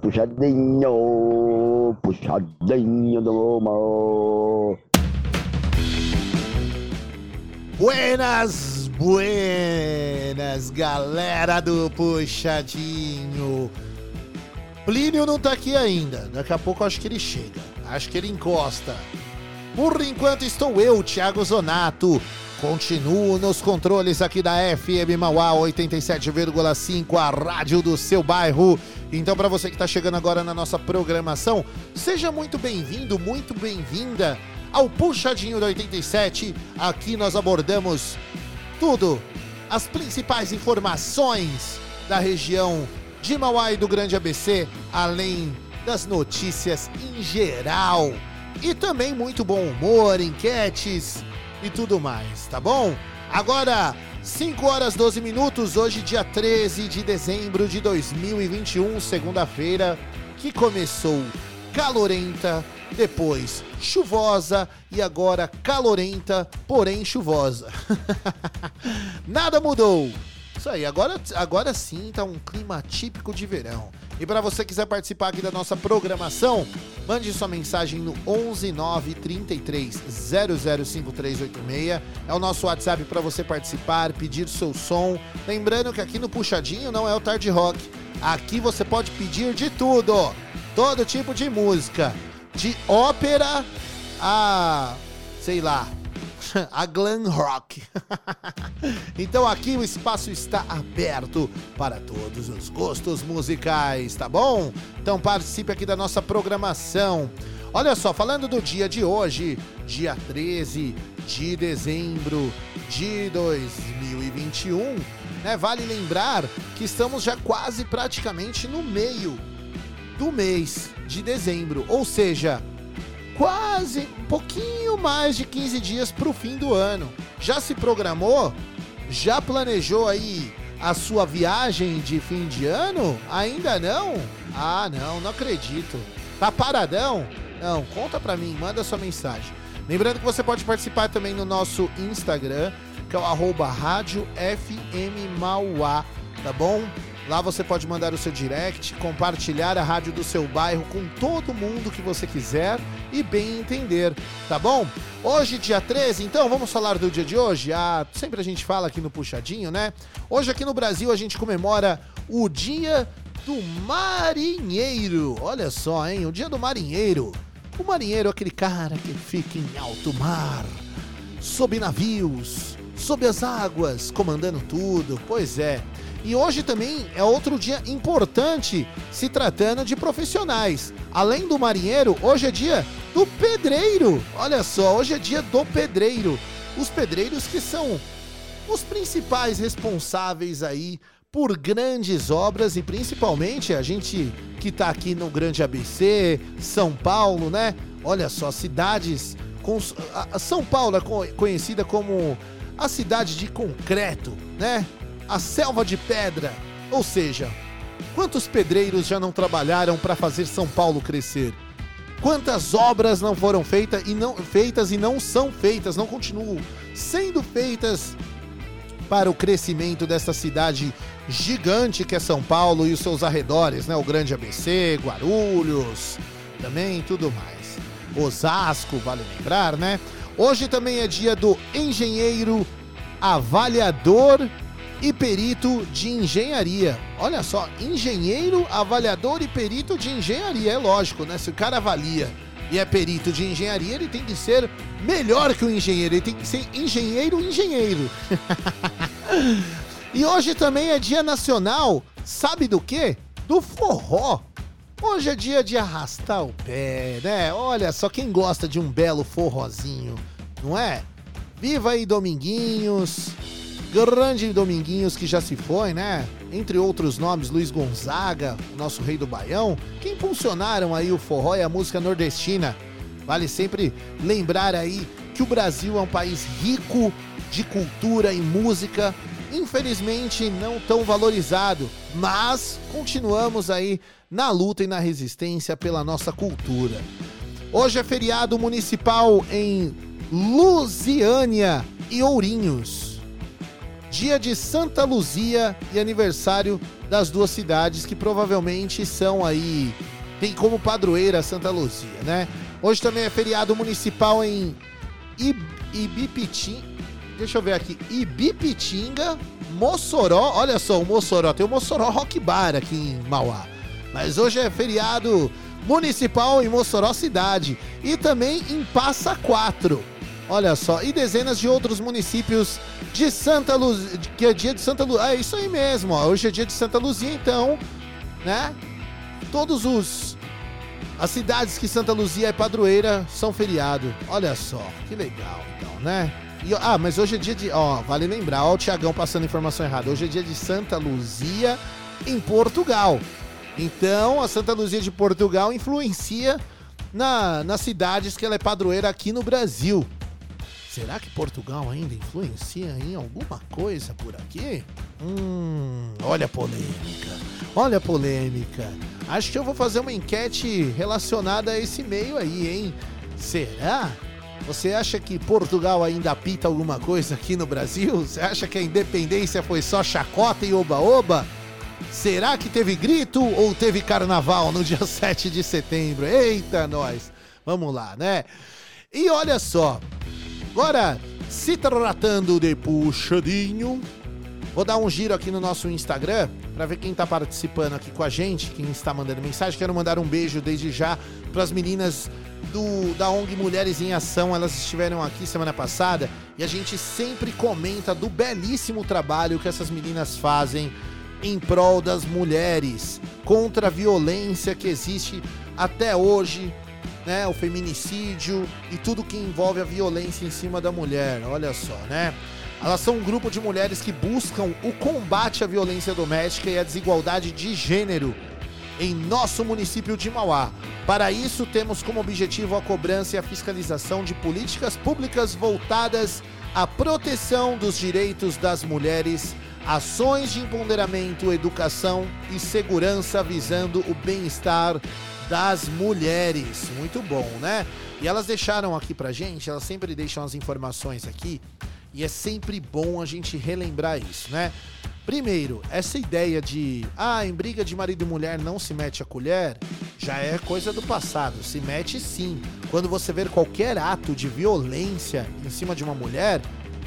Puxadinho, puxadinho do mal. Buenas, buenas, galera do Puxadinho. Plínio não tá aqui ainda, daqui a pouco acho que ele chega, acho que ele encosta. Por enquanto estou eu, Thiago Zonato, Continuo nos controles aqui da FM Mauá 87,5, a rádio do seu bairro. Então, para você que está chegando agora na nossa programação, seja muito bem-vindo, muito bem-vinda ao Puxadinho da 87. Aqui nós abordamos tudo, as principais informações da região de Mauá e do Grande ABC, além das notícias em geral. E também muito bom humor, enquetes e tudo mais, tá bom? Agora, 5 horas 12 minutos, hoje, dia 13 de dezembro de 2021, segunda-feira, que começou calorenta, depois chuvosa e agora calorenta, porém chuvosa. Nada mudou. Isso aí, agora, agora sim tá um clima típico de verão. E para você quiser participar aqui da nossa programação, mande sua mensagem no 11 9 33 005386. É o nosso WhatsApp para você participar, pedir seu som. Lembrando que aqui no Puxadinho não é o Tarde Rock. Aqui você pode pedir de tudo, todo tipo de música, de ópera a sei lá, a glam rock. então aqui o espaço está aberto para todos os gostos musicais, tá bom? Então participe aqui da nossa programação. Olha só, falando do dia de hoje, dia 13 de dezembro de 2021, né? Vale lembrar que estamos já quase praticamente no meio do mês de dezembro, ou seja, quase um pouquinho mais de 15 dias para o fim do ano. Já se programou? Já planejou aí a sua viagem de fim de ano? Ainda não? Ah, não, não acredito. Tá paradão? Não, conta pra mim, manda sua mensagem. Lembrando que você pode participar também no nosso Instagram, que é o arroba rádio FM Mauá, tá bom? Lá você pode mandar o seu direct, compartilhar a rádio do seu bairro com todo mundo que você quiser e bem entender, tá bom? Hoje, dia 13, então vamos falar do dia de hoje? Ah, sempre a gente fala aqui no Puxadinho, né? Hoje aqui no Brasil a gente comemora o Dia do Marinheiro. Olha só, hein? O Dia do Marinheiro. O marinheiro é aquele cara que fica em alto mar, sob navios, sob as águas, comandando tudo. Pois é. E hoje também é outro dia importante se tratando de profissionais. Além do marinheiro, hoje é dia do pedreiro. Olha só, hoje é dia do pedreiro. Os pedreiros que são os principais responsáveis aí por grandes obras e principalmente a gente que está aqui no Grande ABC, São Paulo, né? Olha só, cidades com São Paulo é conhecida como a cidade de concreto, né? A selva de pedra. Ou seja, quantos pedreiros já não trabalharam para fazer São Paulo crescer? Quantas obras não foram feitas e não feitas e não são feitas, não continuam sendo feitas para o crescimento dessa cidade gigante que é São Paulo e os seus arredores, né? O Grande ABC, Guarulhos, também tudo mais. Osasco, vale lembrar, né? Hoje também é dia do engenheiro avaliador e perito de engenharia. Olha só, engenheiro, avaliador e perito de engenharia. É lógico, né? Se o cara avalia e é perito de engenharia, ele tem que ser melhor que o engenheiro. Ele tem que ser engenheiro, engenheiro. e hoje também é dia nacional, sabe do quê? Do forró. Hoje é dia de arrastar o pé, né? Olha só quem gosta de um belo forrozinho, não é? Viva aí, Dominguinhos! Grande Dominguinhos que já se foi, né? Entre outros nomes, Luiz Gonzaga, nosso rei do Baião, que impulsionaram aí o forró e a música nordestina. Vale sempre lembrar aí que o Brasil é um país rico de cultura e música, infelizmente não tão valorizado, mas continuamos aí na luta e na resistência pela nossa cultura. Hoje é feriado municipal em Lusiânia e Ourinhos dia de Santa Luzia e aniversário das duas cidades que provavelmente são aí tem como padroeira Santa Luzia, né? Hoje também é feriado municipal em Ibipitim. Deixa eu ver aqui. Ibipitinga, Mossoró. Olha só, o Mossoró. Tem o Mossoró Rock Bar aqui em Mauá. Mas hoje é feriado municipal em Mossoró cidade. E também em Passa Quatro. Olha só, e dezenas de outros municípios de Santa Luzia, que é dia de Santa Luzia. Ah, é isso aí mesmo, ó. Hoje é dia de Santa Luzia, então, né? Todos os as cidades que Santa Luzia é padroeira são feriado. Olha só, que legal, então, né? E, ah, mas hoje é dia de. Ó, vale lembrar, ó, o Tiagão passando informação errada. Hoje é dia de Santa Luzia em Portugal. Então, a Santa Luzia de Portugal influencia na, nas cidades que ela é padroeira aqui no Brasil. Será que Portugal ainda influencia em alguma coisa por aqui? Hum, olha a polêmica. Olha a polêmica. Acho que eu vou fazer uma enquete relacionada a esse meio aí, hein? Será? Você acha que Portugal ainda apita alguma coisa aqui no Brasil? Você acha que a independência foi só chacota e oba-oba? Será que teve grito ou teve carnaval no dia 7 de setembro? Eita, nós! Vamos lá, né? E olha só, agora se tratando de puxadinho, vou dar um giro aqui no nosso Instagram para ver quem tá participando aqui com a gente, quem está mandando mensagem. Quero mandar um beijo desde já para as meninas do, da ONG Mulheres em Ação. Elas estiveram aqui semana passada e a gente sempre comenta do belíssimo trabalho que essas meninas fazem em prol das mulheres, contra a violência que existe até hoje, né? O feminicídio e tudo que envolve a violência em cima da mulher. Olha só, né? Elas são um grupo de mulheres que buscam o combate à violência doméstica e à desigualdade de gênero em nosso município de Mauá. Para isso, temos como objetivo a cobrança e a fiscalização de políticas públicas voltadas à proteção dos direitos das mulheres ações de empoderamento, educação e segurança visando o bem-estar das mulheres. Muito bom, né? E elas deixaram aqui pra gente, elas sempre deixam as informações aqui, e é sempre bom a gente relembrar isso, né? Primeiro, essa ideia de, ah, em briga de marido e mulher não se mete a colher, já é coisa do passado. Se mete sim. Quando você ver qualquer ato de violência em cima de uma mulher,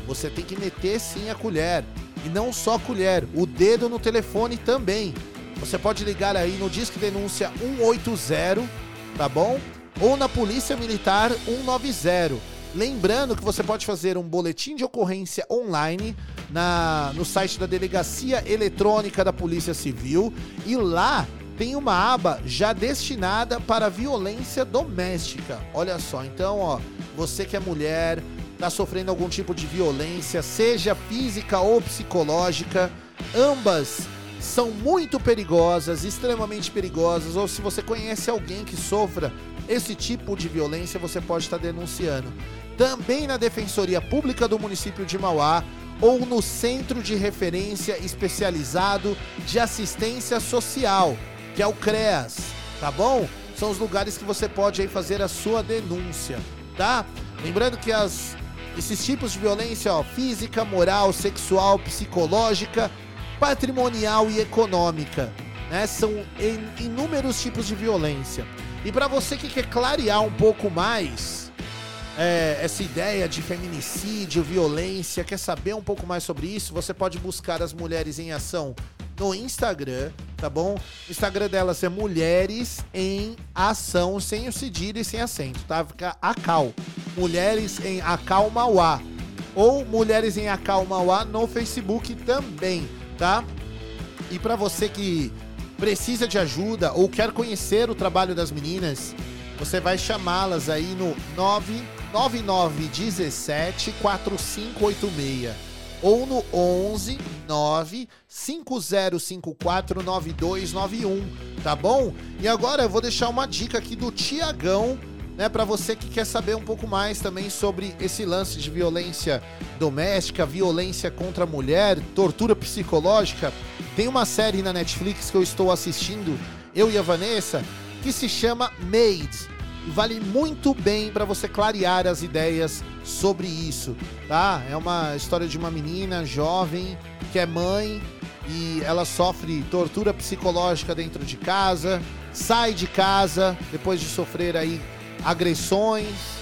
você tem que meter sim a colher. E não só a colher, o dedo no telefone também. Você pode ligar aí no Disque Denúncia 180, tá bom? Ou na Polícia Militar 190. Lembrando que você pode fazer um boletim de ocorrência online na, no site da Delegacia Eletrônica da Polícia Civil e lá tem uma aba já destinada para violência doméstica. Olha só, então, ó, você que é mulher, está sofrendo algum tipo de violência, seja física ou psicológica, ambas são muito perigosas, extremamente perigosas, ou se você conhece alguém que sofra esse tipo de violência, você pode estar denunciando. Também na Defensoria Pública do município de Mauá ou no Centro de Referência Especializado de Assistência Social, que é o CREAS, tá bom? São os lugares que você pode aí fazer a sua denúncia, tá? Lembrando que as esses tipos de violência, ó, física, moral, sexual, psicológica, patrimonial e econômica, né? São inúmeros tipos de violência. E para você que quer clarear um pouco mais é, essa ideia de feminicídio, violência, quer saber um pouco mais sobre isso, você pode buscar as Mulheres em Ação no Instagram, tá bom? O Instagram delas é Mulheres em Ação, sem o cedilho e sem acento, tá? Fica Acal. Mulheres em Acal Mauá. Ou Mulheres em Acal Mauá no Facebook também, tá? E para você que precisa de ajuda ou quer conhecer o trabalho das meninas, você vai chamá-las aí no 99917 4586 ou no 11 9 5054 9291, tá bom? E agora eu vou deixar uma dica aqui do Tiagão, né, para você que quer saber um pouco mais também sobre esse lance de violência doméstica, violência contra a mulher, tortura psicológica. Tem uma série na Netflix que eu estou assistindo, eu e a Vanessa, que se chama e vale muito bem para você clarear as ideias sobre isso, tá? É uma história de uma menina jovem que é mãe e ela sofre tortura psicológica dentro de casa, sai de casa depois de sofrer aí agressões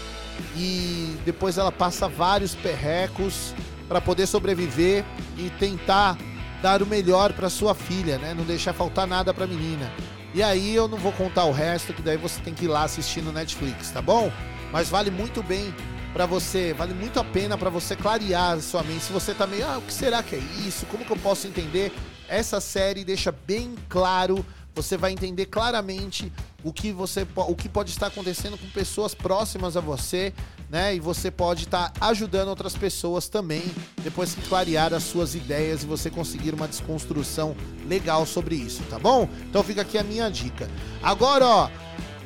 e depois ela passa vários perrecos para poder sobreviver e tentar dar o melhor para sua filha, né? Não deixar faltar nada para a menina. E aí eu não vou contar o resto, que daí você tem que ir lá assistir no Netflix, tá bom? Mas vale muito bem para você, vale muito a pena para você clarear a sua mente. Se você tá meio, ah, o que será que é isso? Como que eu posso entender? Essa série deixa bem claro, você vai entender claramente o que você o que pode estar acontecendo com pessoas próximas a você, né? E você pode estar ajudando outras pessoas também depois que clarear as suas ideias e você conseguir uma desconstrução legal sobre isso, tá bom? Então fica aqui a minha dica. Agora, ó,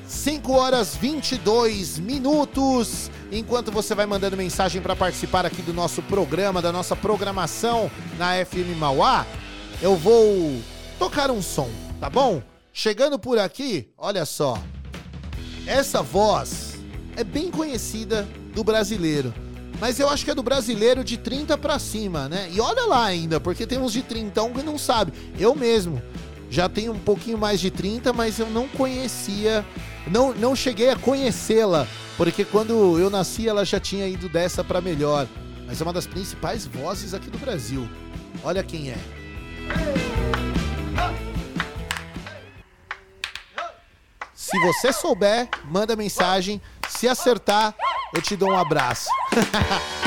5 horas 22 minutos. Enquanto você vai mandando mensagem para participar aqui do nosso programa, da nossa programação na FM Mauá, eu vou tocar um som, tá bom? Chegando por aqui, olha só. Essa voz é bem conhecida do brasileiro. Mas eu acho que é do brasileiro de 30 para cima, né? E olha lá ainda, porque tem uns de 30 que não sabe. Eu mesmo já tenho um pouquinho mais de 30, mas eu não conhecia, não, não cheguei a conhecê-la, porque quando eu nasci ela já tinha ido dessa para melhor. Mas é uma das principais vozes aqui do Brasil. Olha quem é. Se você souber, manda mensagem. Se acertar, eu te dou um abraço.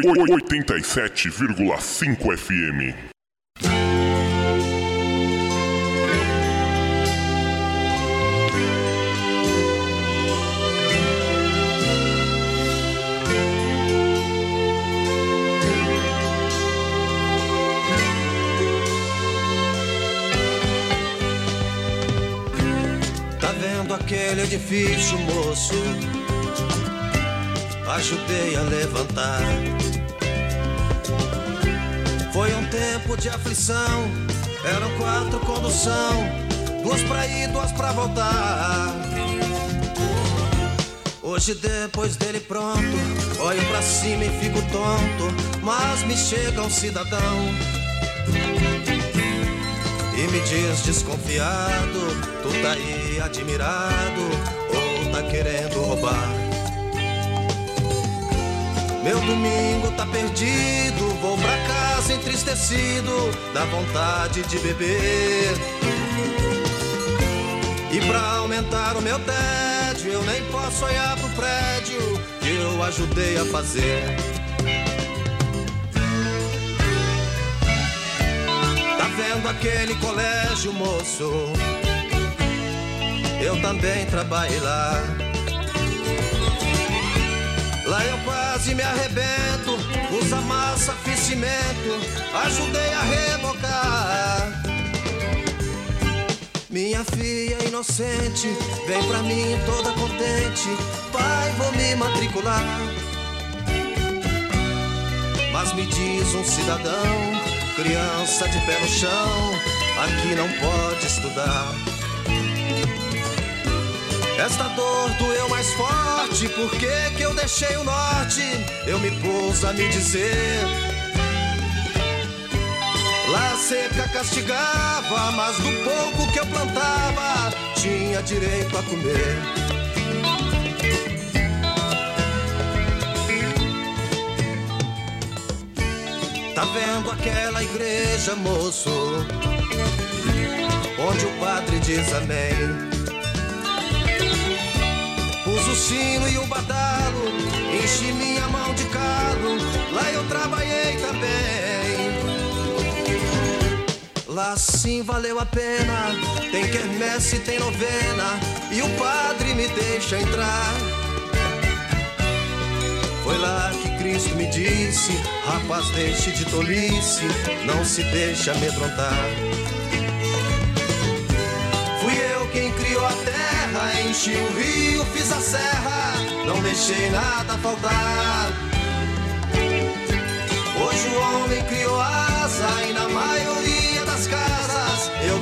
87,5 FM. Tá vendo aquele edifício, moço? Ajudei a levantar. Aflição. Eram quatro condução, duas pra ir, duas pra voltar. Hoje depois dele pronto, olho pra cima e fico tonto, mas me chega um cidadão e me diz desconfiado, tu tá aí admirado ou tá querendo roubar? Meu domingo tá perdido, vou pra casa entristecido, dá vontade de beber. E pra aumentar o meu tédio, eu nem posso olhar pro prédio que eu ajudei a fazer. Tá vendo aquele colégio, moço? Eu também trabalhei lá. Lá eu quase me arrebento, usa massa, ajudei a rebocar. Minha filha inocente, vem pra mim toda contente, pai, vou me matricular. Mas me diz um cidadão, criança de pé no chão, aqui não pode estudar. Esta dor doeu mais forte, por que que eu deixei o norte? Eu me pus a me dizer. Lá seca castigava, mas do pouco que eu plantava, tinha direito a comer. Tá vendo aquela igreja, moço? Onde o padre diz amém. Pus o sino e o badalo, enchi minha mão de calo, lá eu trabalhei também. Lá sim valeu a pena, tem quermesse, tem novena, e o padre me deixa entrar. Foi lá que Cristo me disse, rapaz deixe de tolice, não se deixe amedrontar. Fui eu quem criou a terra, enchi o rio, fiz a serra, não deixei nada faltar. Hoje o homem criou asa e na maioria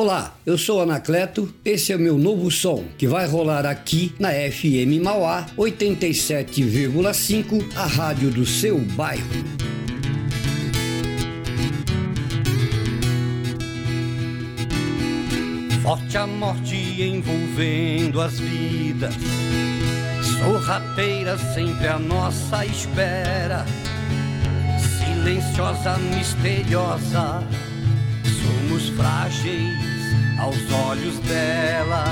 Olá, eu sou Anacleto, esse é o meu novo som que vai rolar aqui na FM Mauá 87,5, a rádio do seu bairro. Forte a morte envolvendo as vidas, sorrateira sempre à nossa espera, silenciosa, misteriosa, somos frágeis aos olhos dela,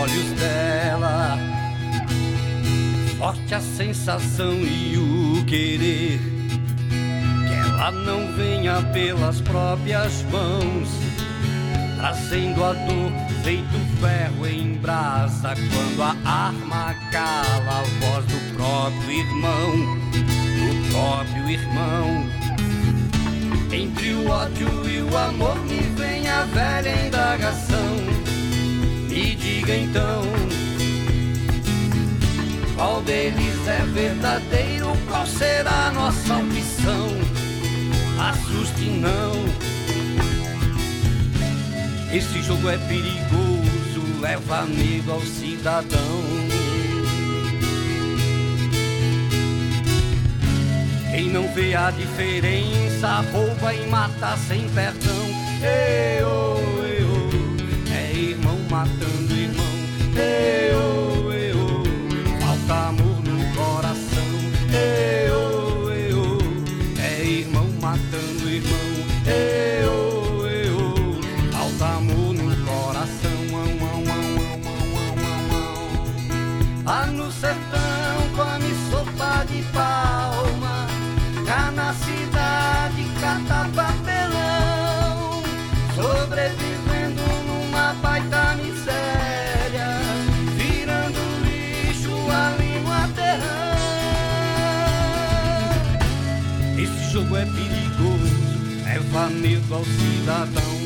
olhos dela. Forte a sensação e o querer que ela não venha pelas próprias mãos trazendo a dor feito ferro em brasa quando a arma cala a voz do próprio irmão, do próprio irmão. Entre o ódio e o amor me vem a velha indagação. Me diga então, qual deles é verdadeiro? Qual será a nossa opção? Assuste não. Esse jogo é perigoso, leva medo ao cidadão. Quem não vê a diferença rouba e mata sem perdão. Eu, eu, é irmão matando irmão. Eu. medo ao cidadão.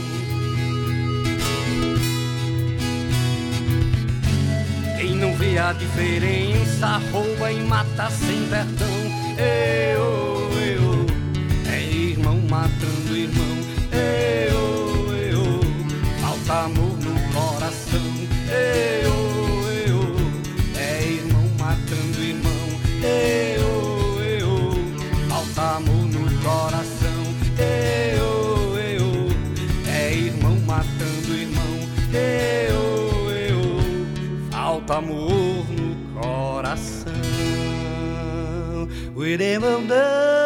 Quem não vê a diferença rouba e mata sem perdão. Eu, eu, é irmão matando irmão. Eu, Dream of love.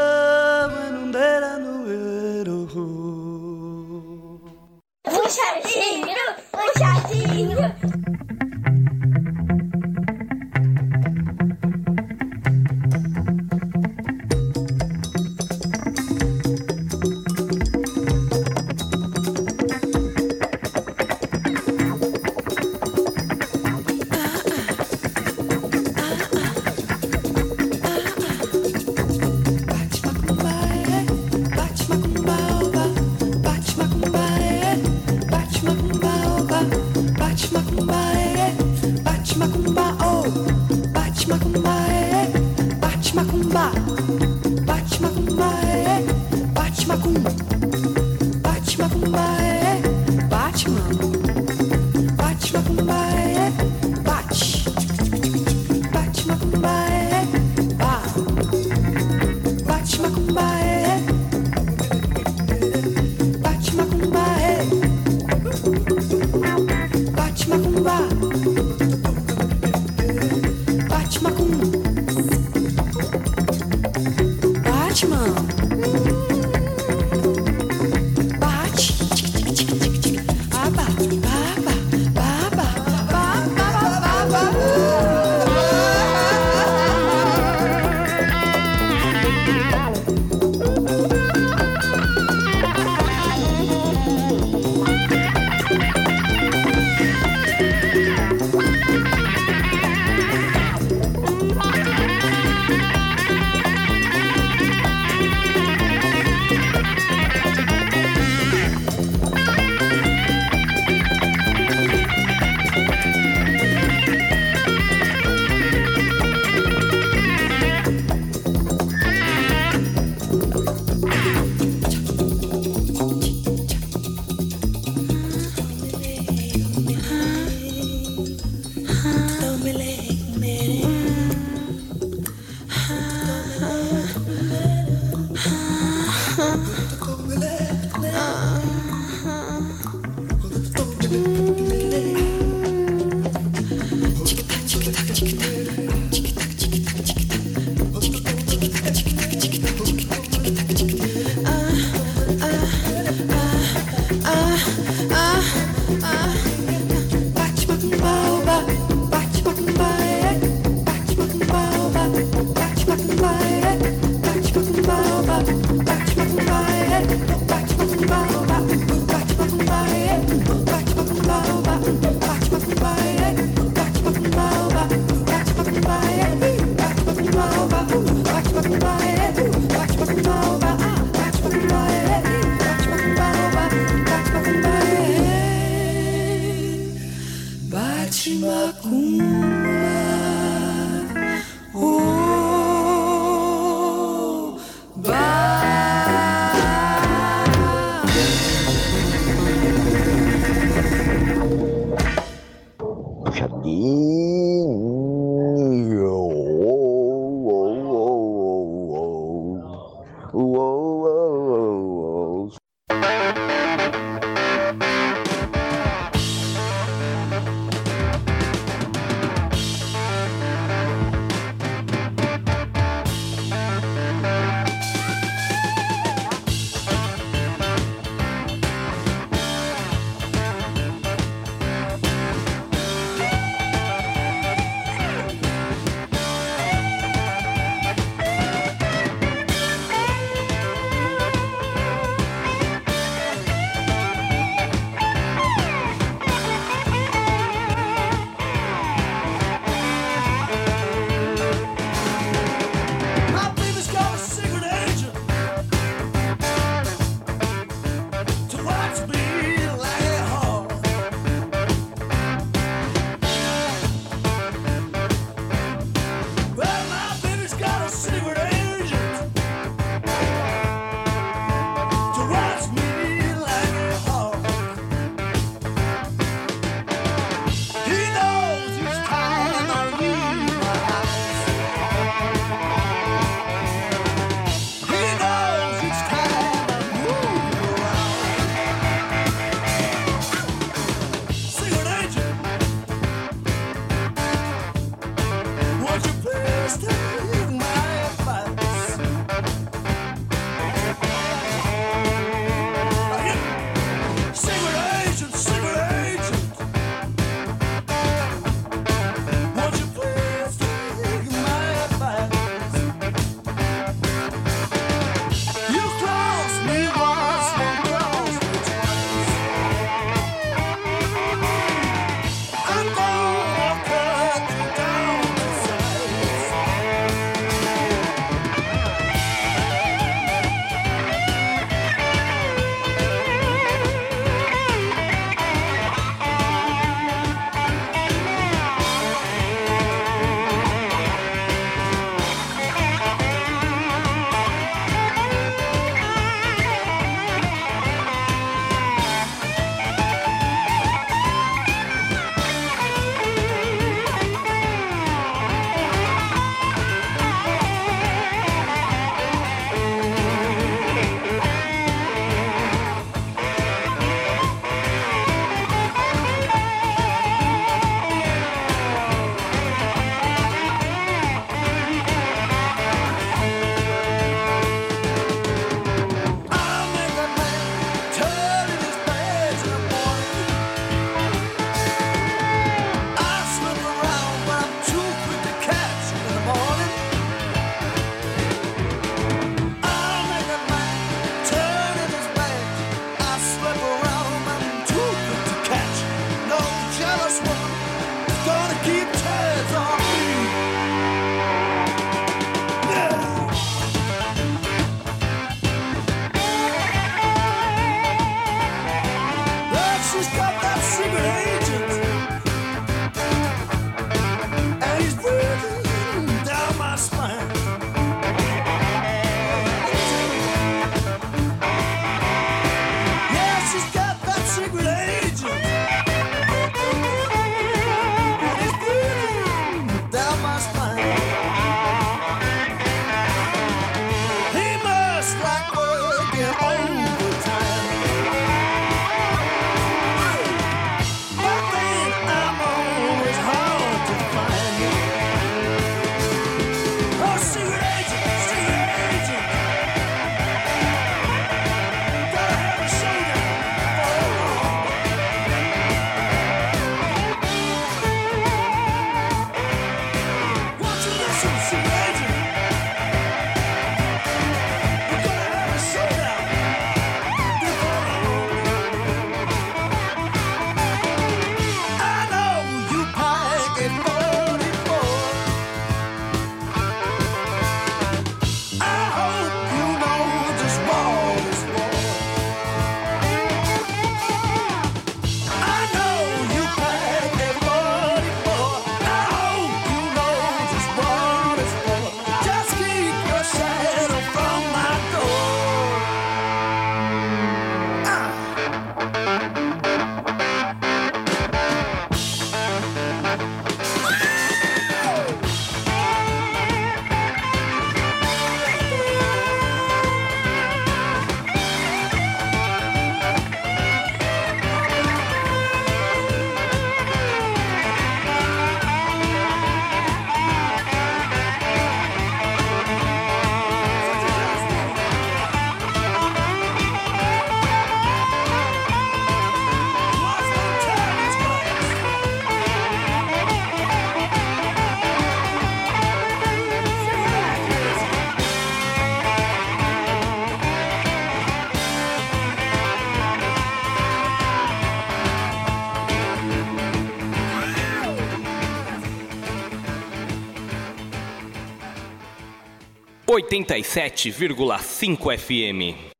87,5 FM.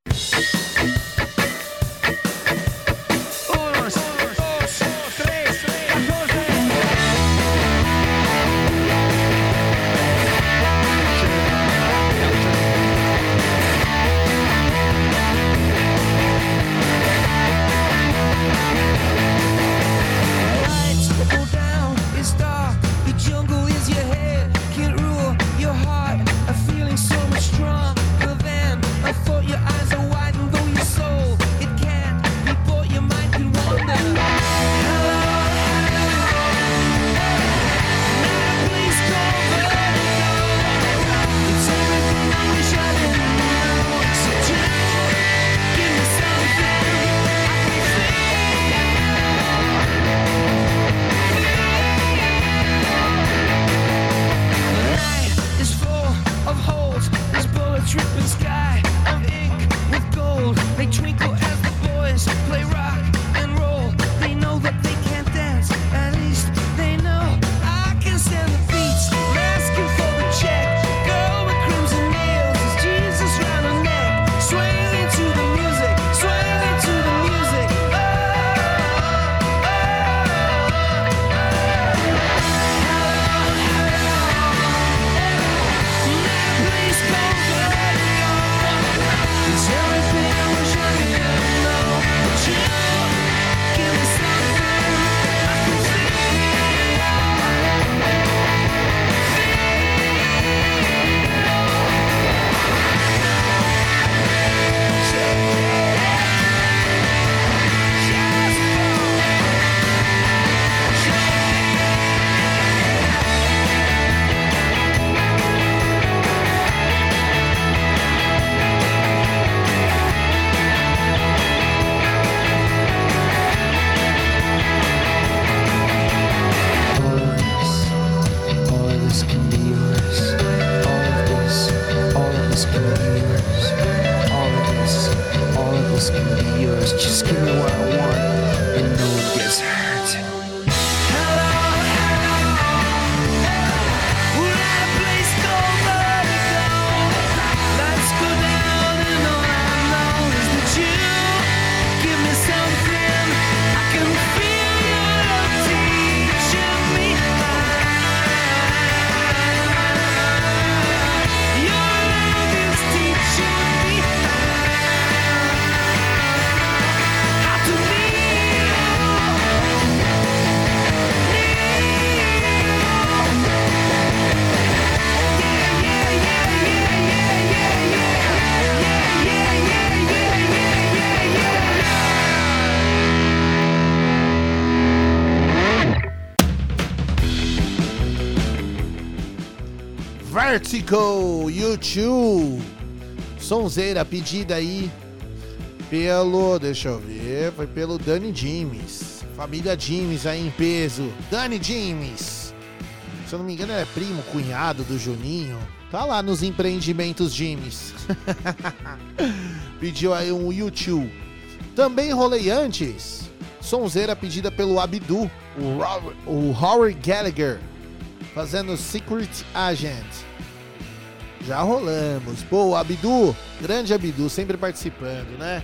Vertigo, YouTube. Sonzeira pedida aí pelo, deixa eu ver, foi pelo Dani James. Família James aí em peso. Dani James. Se eu não me engano, é primo, cunhado do Juninho. Tá lá nos empreendimentos James. Pediu aí um YouTube. Também rolei antes. Sonzeira pedida pelo Abdu, o Howard Gallagher, fazendo Secret Agent. Já rolamos. Pô, Abdu, grande Abdu, sempre participando, né?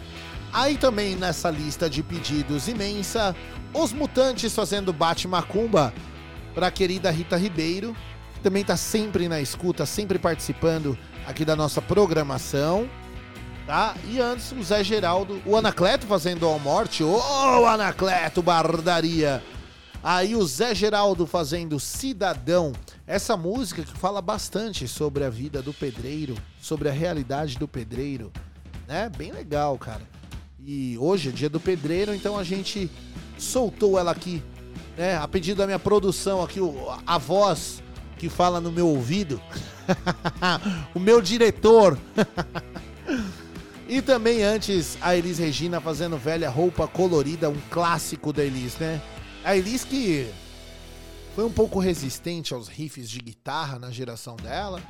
Aí também nessa lista de pedidos imensa, os Mutantes fazendo Bate Macumba para a querida Rita Ribeiro, que também tá sempre na escuta, sempre participando aqui da nossa programação. Tá? E antes o Zé Geraldo, o Anacleto fazendo All Morte. Ô, Anacleto, bardaria! Aí o Zé Geraldo fazendo Cidadão. Essa música que fala bastante sobre a vida do pedreiro, sobre a realidade do pedreiro, né? Bem legal, cara. E hoje é dia do pedreiro, então a gente soltou ela aqui, né? A pedido da minha produção aqui, a voz que fala no meu ouvido. o meu diretor. E também antes a Elis Regina fazendo velha roupa colorida, um clássico da Elis, né? A Elis que foi um pouco resistente aos riffs de guitarra na geração dela.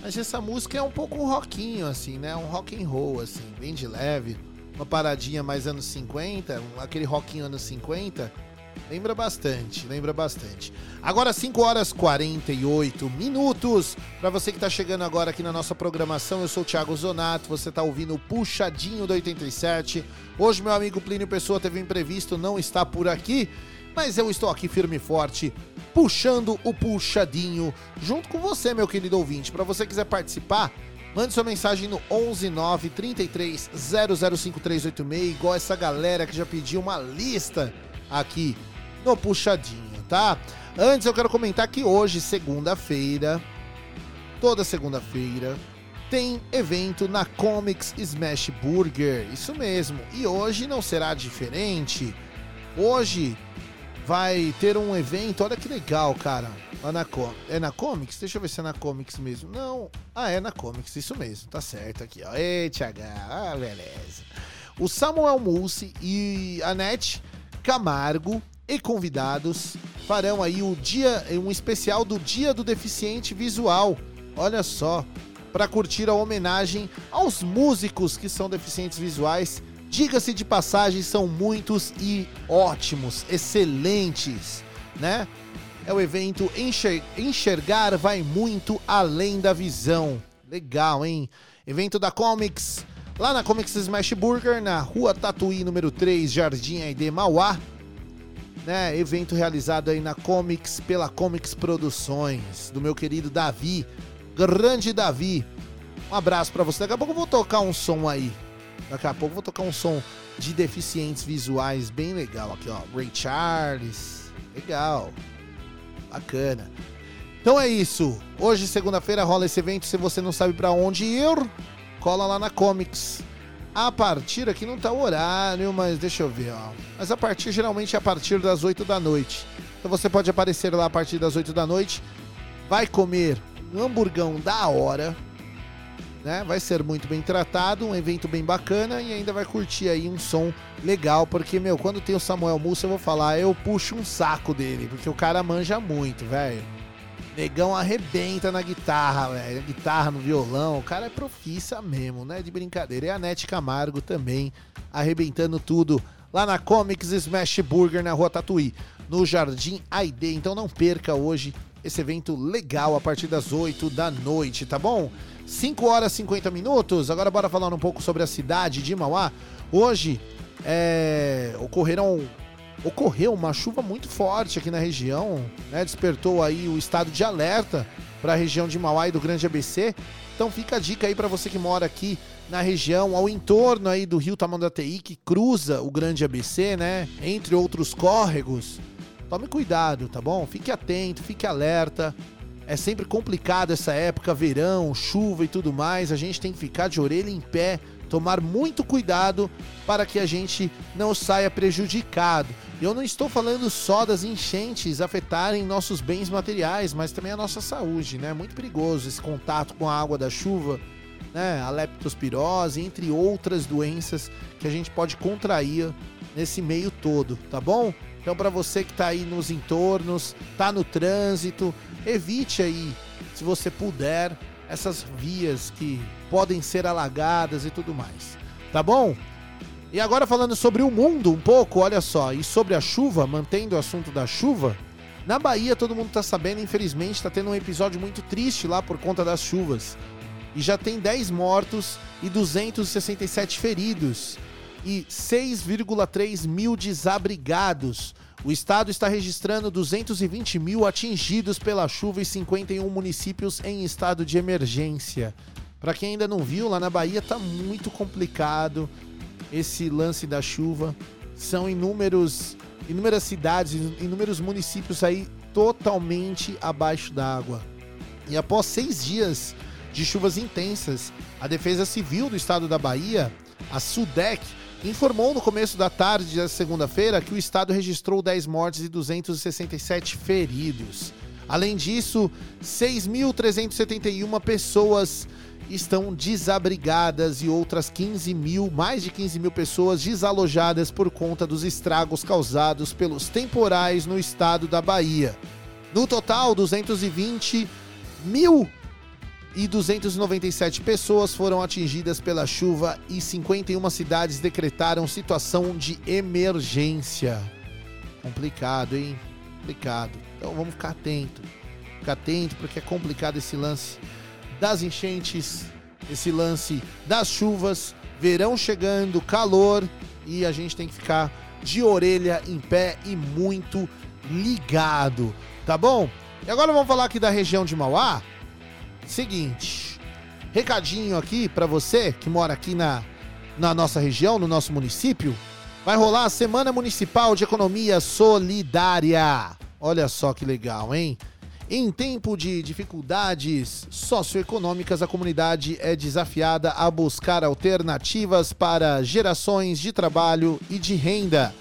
Mas essa música é um pouco um rockinho, assim, né? Um rock and roll, assim, bem de leve. Uma paradinha mais anos 50, um- aquele rockinho anos 50. Lembra bastante, lembra bastante. Agora 5 horas 48 minutos. Para você que tá chegando agora aqui na nossa programação, eu sou o Thiago Zonato, você tá ouvindo o Puxadinho do 87. Hoje meu amigo Plínio Pessoa teve um imprevisto, não está por aqui, mas eu estou aqui firme e forte, puxando o puxadinho junto com você, meu querido ouvinte. Para você quiser participar, Mande sua mensagem no 119 33 005386, igual essa galera que já pediu uma lista aqui no Puxadinho, tá? Antes eu quero comentar que hoje, segunda-feira, toda segunda-feira, tem evento na Comics Smash Burger. Isso mesmo. E hoje não será diferente. Hoje vai ter um evento, olha que legal, cara. Lá na Com é na Comics? Deixa eu ver se é na Comics mesmo. Não. Ah, é na Comics, isso mesmo. Tá certo aqui, ó. Ei, Thiago. Ah, beleza. O Samuel Mulsi e a Net Camargo e convidados farão aí o dia, um especial do Dia do Deficiente Visual. Olha só, para curtir a homenagem aos músicos que são deficientes visuais. Diga-se de passagem, são muitos e ótimos, excelentes, né? É o evento Enxer Enxergar vai muito além da visão. Legal, hein? Evento da Comics, lá na Comics Smash Burger, na Rua Tatuí, número 3, Jardim Aide Mauá. Né? Evento realizado aí na Comics, pela Comics Produções, do meu querido Davi, grande Davi. Um abraço para você. Daqui a pouco eu vou tocar um som aí. Daqui a pouco eu vou tocar um som de deficientes visuais bem legal aqui, ó. Ray Charles. Legal. Bacana. Então é isso. Hoje, segunda-feira, rola esse evento. Se você não sabe para onde ir, cola lá na Comics. A partir aqui não tá o horário, mas deixa eu ver, ó. Mas a partir geralmente é a partir das 8 da noite. Então você pode aparecer lá a partir das 8 da noite. Vai comer um hamburgão da hora, né? Vai ser muito bem tratado, um evento bem bacana e ainda vai curtir aí um som legal, porque meu, quando tem o Samuel Mussa, eu vou falar, eu puxo um saco dele, porque o cara manja muito, velho. Negão arrebenta na guitarra, velho. Guitarra no violão. O cara é profissa mesmo, né? De brincadeira. E a Nete Camargo também arrebentando tudo lá na Comics Smash Burger na Rua Tatuí, no Jardim Aide. Então não perca hoje esse evento legal a partir das 8 da noite, tá bom? 5 horas e 50 minutos. Agora bora falar um pouco sobre a cidade de Mauá. Hoje é, ocorreram ocorreu uma chuva muito forte aqui na região, né? Despertou aí o estado de alerta para a região de Mauá e do Grande ABC. Então fica a dica aí para você que mora aqui na região, ao entorno aí do Rio Tamanduateí, que cruza o Grande ABC, né? Entre outros córregos. Tome cuidado, tá bom? Fique atento, fique alerta. É sempre complicado essa época, verão, chuva e tudo mais. A gente tem que ficar de orelha em pé, tomar muito cuidado para que a gente não saia prejudicado. Eu não estou falando só das enchentes afetarem nossos bens materiais, mas também a nossa saúde, né? Muito perigoso esse contato com a água da chuva, né? A leptospirose, entre outras doenças que a gente pode contrair nesse meio todo, tá bom? Então, para você que está aí nos entornos, tá no trânsito, evite aí, se você puder, essas vias que podem ser alagadas e tudo mais. Tá bom? E agora falando sobre o mundo um pouco, olha só, e sobre a chuva, mantendo o assunto da chuva, na Bahia todo mundo tá sabendo, infelizmente tá tendo um episódio muito triste lá por conta das chuvas. E já tem 10 mortos e 267 feridos e 6,3 mil desabrigados. O estado está registrando 220 mil atingidos pela chuva e 51 municípios em estado de emergência. Para quem ainda não viu, lá na Bahia tá muito complicado esse lance da chuva. São inúmeros, inúmeras cidades, inúmeros municípios aí totalmente abaixo d'água. E após seis dias de chuvas intensas, a Defesa Civil do Estado da Bahia, a SUDEC, informou no começo da tarde da segunda-feira que o estado registrou 10 mortes e 267 feridos. Além disso, 6.371 pessoas estão desabrigadas e outras 15 mil, mais de 15 mil pessoas desalojadas por conta dos estragos causados pelos temporais no estado da Bahia. No total, 220 mil e 297 pessoas foram atingidas pela chuva e 51 cidades decretaram situação de emergência. Complicado, hein? Complicado. Então vamos ficar atento. Ficar atento porque é complicado esse lance das enchentes, esse lance das chuvas, verão chegando, calor e a gente tem que ficar de orelha em pé e muito ligado, tá bom? E agora vamos falar aqui da região de Mauá. Seguinte, recadinho aqui para você que mora aqui na, na nossa região, no nosso município. Vai rolar a Semana Municipal de Economia Solidária. Olha só que legal, hein? Em tempo de dificuldades socioeconômicas, a comunidade é desafiada a buscar alternativas para gerações de trabalho e de renda.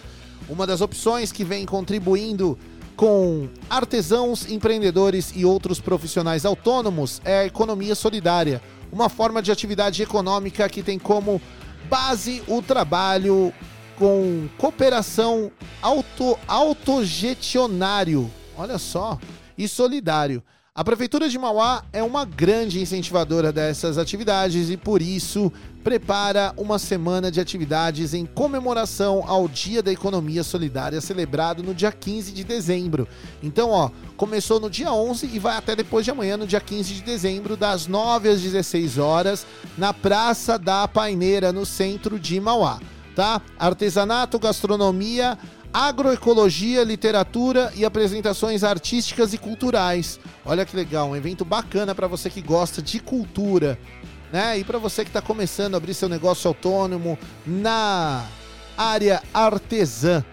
Uma das opções que vem contribuindo com artesãos, empreendedores e outros profissionais autônomos é a economia solidária, uma forma de atividade econômica que tem como base o trabalho com cooperação auto, autogestionário. Olha só, e solidário. A Prefeitura de Mauá é uma grande incentivadora dessas atividades e, por isso, prepara uma semana de atividades em comemoração ao Dia da Economia Solidária, celebrado no dia 15 de dezembro. Então, ó, começou no dia 11 e vai até depois de amanhã, no dia 15 de dezembro, das 9 às 16 horas, na Praça da Paineira, no centro de Mauá. Tá? Artesanato, gastronomia, agroecologia, literatura e apresentações artísticas e culturais. Olha que legal, um evento bacana para você que gosta de cultura, né? E para você que está começando a abrir seu negócio autônomo na área artesã.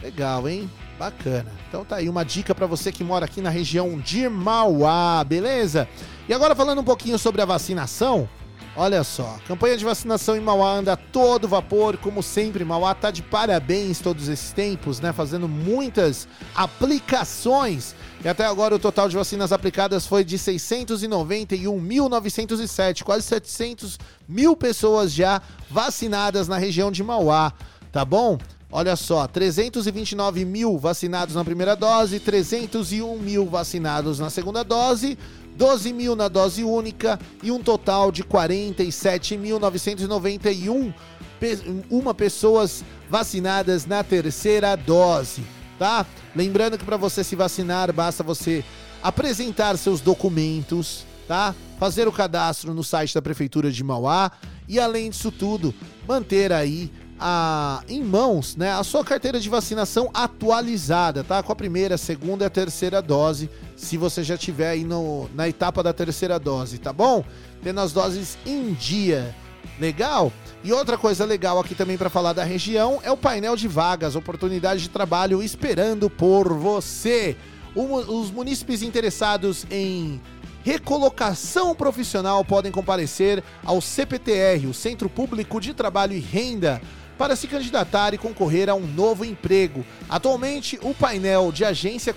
Legal, hein? Bacana. Então tá aí uma dica para você que mora aqui na região de Mauá, beleza? E agora falando um pouquinho sobre a vacinação, Olha só, campanha de vacinação em Mauá anda a todo vapor, como sempre. Mauá tá de parabéns todos esses tempos, né? Fazendo muitas aplicações. E até agora o total de vacinas aplicadas foi de 691.907, quase 700 mil pessoas já vacinadas na região de Mauá, tá bom? Olha só, 329 mil vacinados na primeira dose, 301 mil vacinados na segunda dose, 12 mil na dose única e um total de 47.991 pe uma pessoas vacinadas na terceira dose, tá? Lembrando que para você se vacinar basta você apresentar seus documentos, tá? Fazer o cadastro no site da prefeitura de Mauá e além disso tudo, manter aí a, em mãos né, a sua carteira de vacinação atualizada, tá? Com a primeira, segunda e a terceira dose, se você já tiver aí no, na etapa da terceira dose, tá bom? Tendo as doses em dia. Legal? E outra coisa legal aqui também para falar da região é o painel de vagas, oportunidade de trabalho esperando por você. O, os munícipes interessados em recolocação profissional podem comparecer ao CPTR, o Centro Público de Trabalho e Renda, para se candidatar e concorrer a um novo emprego. Atualmente, o painel de agência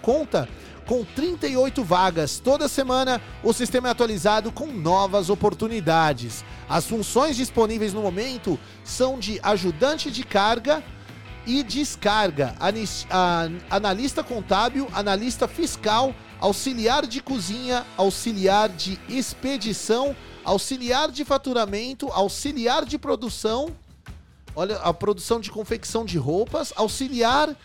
conta com 38 vagas. Toda semana, o sistema é atualizado com novas oportunidades. As funções disponíveis no momento são de ajudante de carga e descarga, analista contábil, analista fiscal, auxiliar de cozinha, auxiliar de expedição, auxiliar de faturamento, auxiliar de produção, olha, a produção de confecção de roupas, auxiliar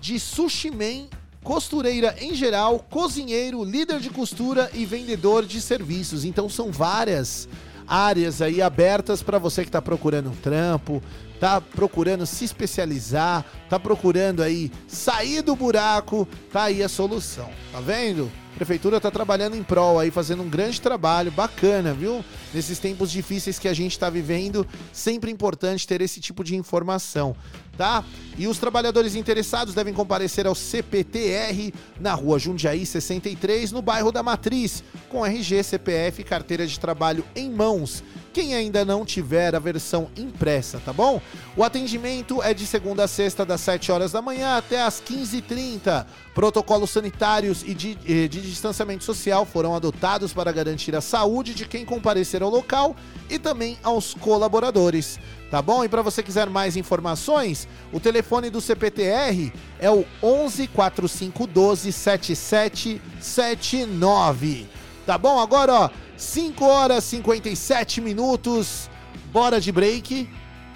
de sushi man costureira em geral, cozinheiro, líder de costura e vendedor de serviços. Então são várias áreas aí abertas para você que está procurando um trampo, tá procurando se especializar, tá procurando aí sair do buraco, tá aí a solução. Tá vendo? A prefeitura tá trabalhando em prol aí, fazendo um grande trabalho, bacana, viu? Nesses tempos difíceis que a gente está vivendo, sempre importante ter esse tipo de informação tá? E os trabalhadores interessados devem comparecer ao CPTR na rua Jundiaí 63, no bairro da Matriz, com RG, CPF e carteira de trabalho em mãos. Quem ainda não tiver a versão impressa, tá bom? O atendimento é de segunda a sexta, das 7 horas da manhã até as 15h30. Protocolos sanitários e de, de distanciamento social foram adotados para garantir a saúde de quem comparecer ao local e também aos colaboradores tá bom? E para você quiser mais informações, o telefone do CPTR é o 11 4512 7779. Tá bom? Agora, ó, 5 horas e 57 minutos. Bora de break.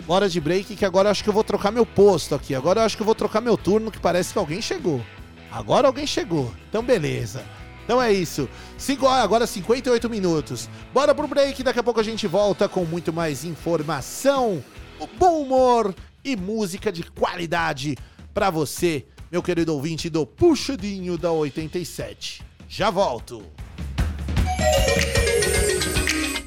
Bora de break, que agora eu acho que eu vou trocar meu posto aqui. Agora eu acho que eu vou trocar meu turno, que parece que alguém chegou. Agora alguém chegou. Então, beleza. Então é isso. Cinco, agora 58 minutos. Bora pro break, daqui a pouco a gente volta com muito mais informação, bom humor e música de qualidade pra você, meu querido ouvinte do Puxadinho da 87. Já volto.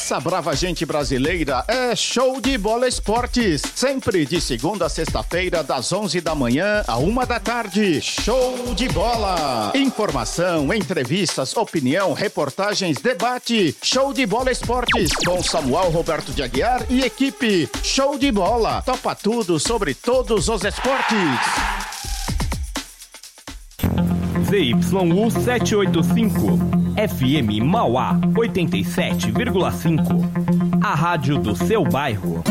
Essa brava gente brasileira é show de bola esportes. Sempre de segunda a sexta-feira, das 11 da manhã à uma da tarde. Show de bola. Informação, entrevistas, opinião, reportagens, debate. Show de bola esportes com Samuel Roberto de Aguiar e equipe. Show de bola. Topa tudo sobre todos os esportes. ZYU 785, FM Mauá 87,5. A rádio do seu bairro.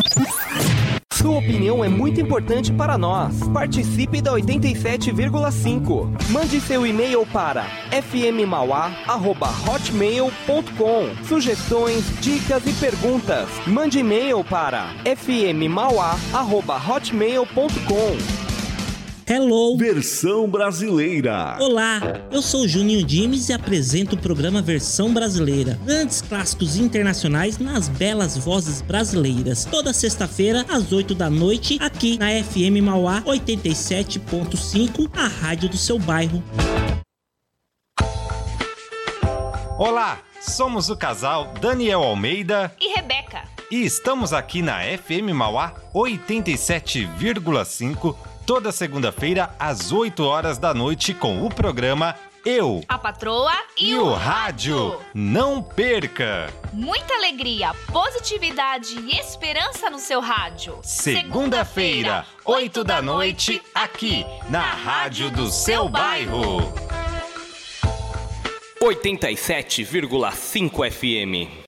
Sua opinião é muito importante para nós. Participe da 87,5. Mande seu e-mail para fmmauá@hotmail.com. Sugestões, dicas e perguntas. Mande e-mail para fmmauá@hotmail.com. Hello! Versão brasileira. Olá, eu sou Juninho Dimes e apresento o programa Versão Brasileira. Grandes clássicos internacionais nas belas vozes brasileiras. Toda sexta-feira, às 8 da noite, aqui na FM Mauá 87.5, a rádio do seu bairro. Olá, somos o casal Daniel Almeida e Rebeca. E estamos aqui na FM Mauá 87,5 toda segunda-feira às 8 horas da noite com o programa Eu, a Patroa e, e o Rádio. Não perca! Muita alegria, positividade e esperança no seu rádio. Segunda-feira, 8 da noite, aqui na Rádio do seu bairro. 87,5 FM.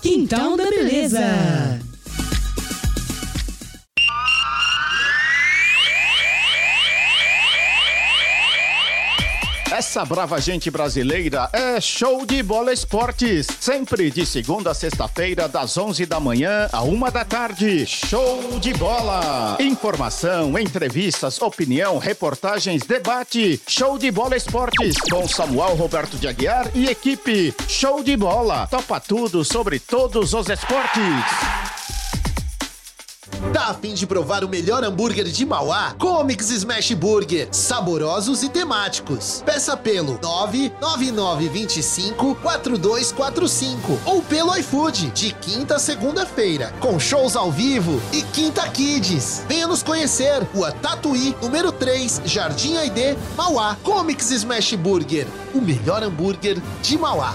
Quintal da Beleza. Essa brava gente brasileira é show de bola esportes. Sempre de segunda a sexta-feira, das 11 da manhã à uma da tarde. Show de bola. Informação, entrevistas, opinião, reportagens, debate. Show de bola esportes com Samuel Roberto de Aguiar e equipe. Show de bola. Topa tudo sobre todos os esportes. Tá a fim de provar o melhor hambúrguer de Mauá? Comics Smash Burger, saborosos e temáticos. Peça pelo 99925 4245 ou pelo iFood de quinta a segunda-feira, com shows ao vivo e Quinta Kids. Venha nos conhecer, Rua Tatuí, número 3, Jardim Aidê, Mauá. Comics Smash Burger, o melhor hambúrguer de Mauá.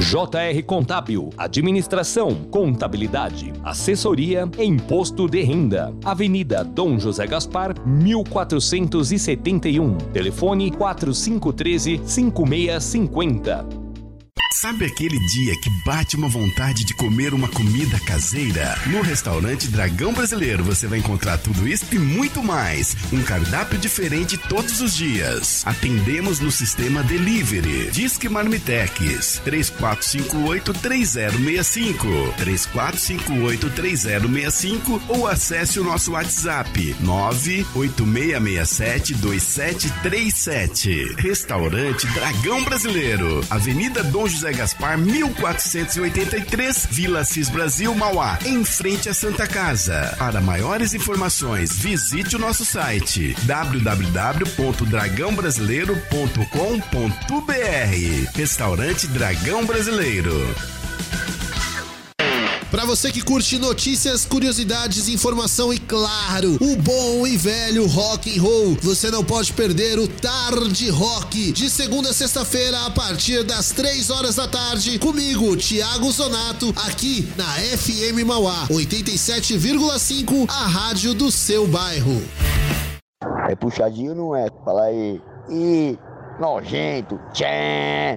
JR Contábil, Administração, Contabilidade, Assessoria e Imposto de Renda. Avenida Dom José Gaspar, 1471. Telefone 4513 5650. Sabe aquele dia que bate uma vontade de comer uma comida caseira? No restaurante Dragão Brasileiro você vai encontrar tudo isso e muito mais. Um cardápio diferente todos os dias. Atendemos no sistema Delivery. Disque Marmitex 3458-3065. 3458-3065 ou acesse o nosso WhatsApp 986672737. Restaurante Dragão Brasileiro. Avenida Dom José Gaspar, 1483, Vila Cis Brasil, Mauá, em frente à Santa Casa. Para maiores informações, visite o nosso site www.dragãobrasileiro.com.br. Restaurante Dragão Brasileiro. Para você que curte notícias, curiosidades, informação e claro, o bom e velho rock and roll, você não pode perder o Tarde Rock de segunda a sexta-feira a partir das três horas da tarde comigo, Thiago Zonato, aqui na FM Mauá 87,5, a rádio do seu bairro. É puxadinho não é? Fala aí. Ih, nojento. Tchê.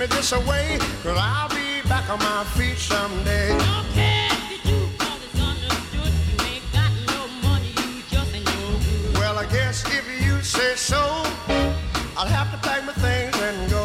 me this away, cause I'll be back on my feet someday. Well, I guess if you say so, I'll have to pack my things and go.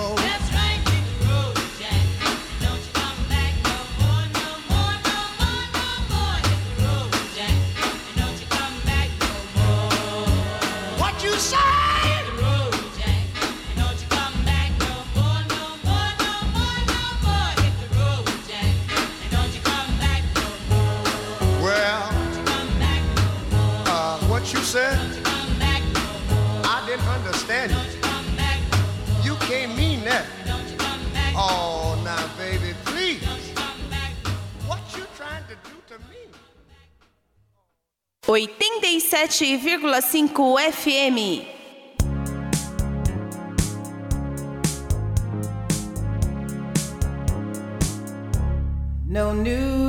87,5 FM. No New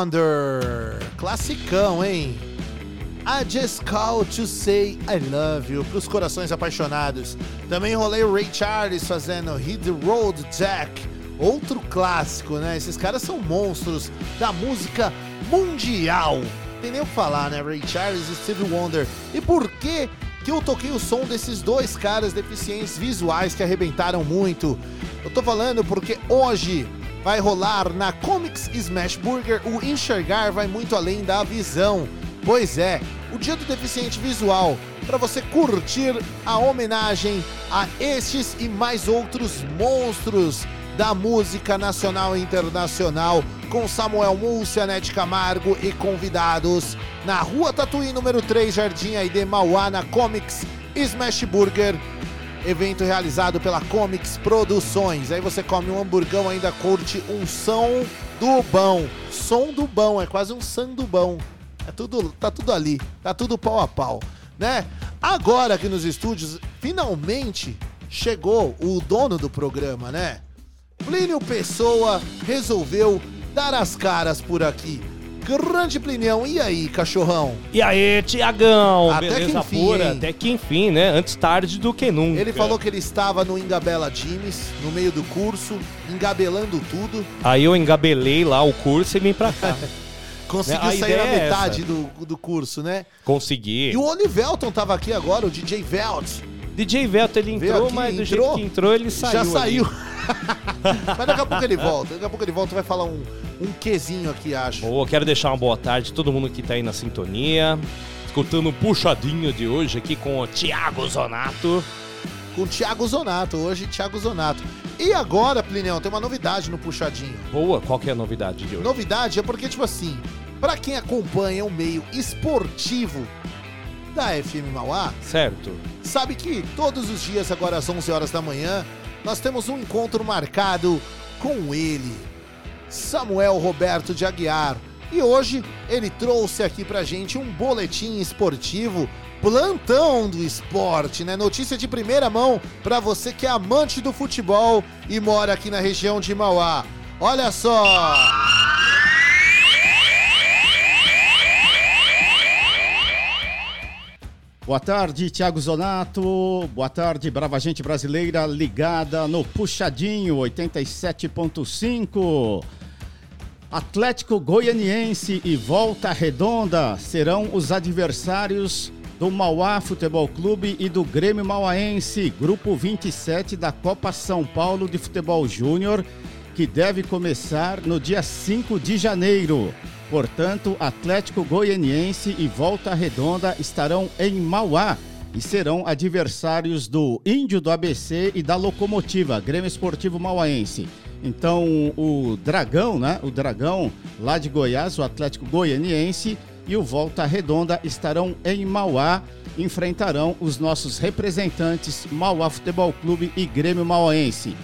Wonder, classicão, hein? I just call to say I love you pros corações apaixonados. Também rolei o Ray Charles fazendo Hit the Road Jack, outro clássico, né? Esses caras são monstros da música mundial. Tem nem o que falar, né? Ray Charles e Stevie Wonder. E por que que eu toquei o som desses dois caras deficientes visuais que arrebentaram muito? Eu tô falando porque hoje vai rolar na Comics Smash Burger o enxergar vai muito além da visão. Pois é, o Dia do Deficiente Visual, para você curtir a homenagem a estes e mais outros monstros da música nacional e internacional, com Samuel Múcia, Nete Camargo e convidados, na Rua Tatuí, número 3, Jardim Aide Mauá, na Comics Smash Burger, evento realizado pela Comics Produções. Aí você come um hamburgão, ainda curte um som do bom. Som do bom, é quase um sandubão. É tudo, tá tudo ali, tá tudo pau a pau, né? Agora aqui nos estúdios, finalmente chegou o dono do programa, né? Plínio Pessoa resolveu dar as caras por aqui. Grande Plinião, e aí, cachorrão? E aí, Tiagão? Até Beleza que enfim, pura? hein? Até que enfim, né? Antes tarde do que nunca. Ele falou que ele estava no Engabela Jimes, no meio do curso, engabelando tudo. Aí eu engabelei lá o curso e vim pra cá. Conseguiu a sair na ideia é metade do, do curso, né? Consegui. E o Olivelton tava aqui agora, o DJ Velt. DJ Velto, ele entrou, aqui, mas do entrou, jeito que entrou, ele saiu. Já saiu. mas daqui a pouco ele volta. Daqui a pouco ele volta e vai falar um, um quezinho aqui, acho. Boa, quero deixar uma boa tarde a todo mundo que tá aí na sintonia. Escutando o puxadinho de hoje aqui com o Thiago Zonato. Com o Thiago Zonato, hoje Thiago Zonato. E agora, Plinião, tem uma novidade no Puxadinho. Boa, qual que é a novidade de hoje? Novidade é porque, tipo assim, pra quem acompanha o meio esportivo da FM Mauá, Certo. sabe que todos os dias, agora às 11 horas da manhã, nós temos um encontro marcado com ele, Samuel Roberto de Aguiar. E hoje ele trouxe aqui pra gente um boletim esportivo, plantão do esporte, né? Notícia de primeira mão pra você que é amante do futebol e mora aqui na região de Mauá. Olha só! Boa tarde, Thiago Zonato. Boa tarde, brava gente brasileira ligada no Puxadinho 87.5. Atlético Goianiense e Volta Redonda serão os adversários do Mauá Futebol Clube e do Grêmio Mauaense, grupo 27 da Copa São Paulo de Futebol Júnior, que deve começar no dia 5 de janeiro. Portanto, Atlético Goianiense e Volta Redonda estarão em Mauá e serão adversários do Índio do ABC e da Locomotiva, Grêmio Esportivo Mauaense. Então, o Dragão, né? O Dragão lá de Goiás, o Atlético Goianiense e o Volta Redonda estarão em Mauá, enfrentarão os nossos representantes Mauá Futebol Clube e Grêmio Mauaense.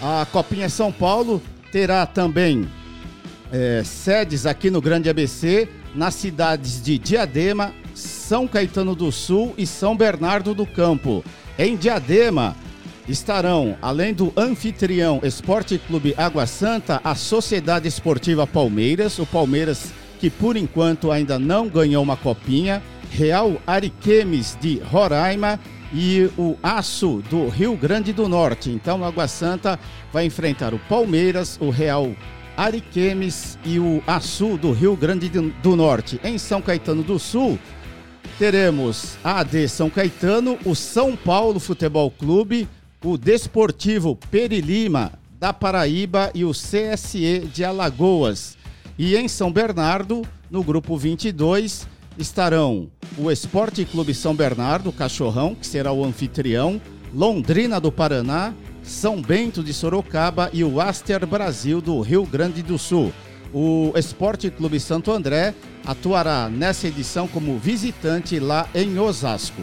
A Copinha São Paulo terá também é, sedes aqui no Grande ABC, nas cidades de Diadema, São Caetano do Sul e São Bernardo do Campo. Em Diadema estarão, além do anfitrião Esporte Clube Água Santa, a Sociedade Esportiva Palmeiras, o Palmeiras que por enquanto ainda não ganhou uma copinha, Real Ariquemes de Roraima e o Aço do Rio Grande do Norte. Então, Água Santa vai enfrentar o Palmeiras, o Real Ariquemes e o Açu do Rio Grande do Norte. Em São Caetano do Sul, teremos a AD São Caetano, o São Paulo Futebol Clube, o Desportivo Perilima da Paraíba e o CSE de Alagoas. E em São Bernardo, no grupo 22, estarão o Esporte Clube São Bernardo, Cachorrão, que será o anfitrião, Londrina do Paraná, São Bento de Sorocaba e o Aster Brasil do Rio Grande do Sul. O Esporte Clube Santo André atuará nessa edição como visitante lá em Osasco.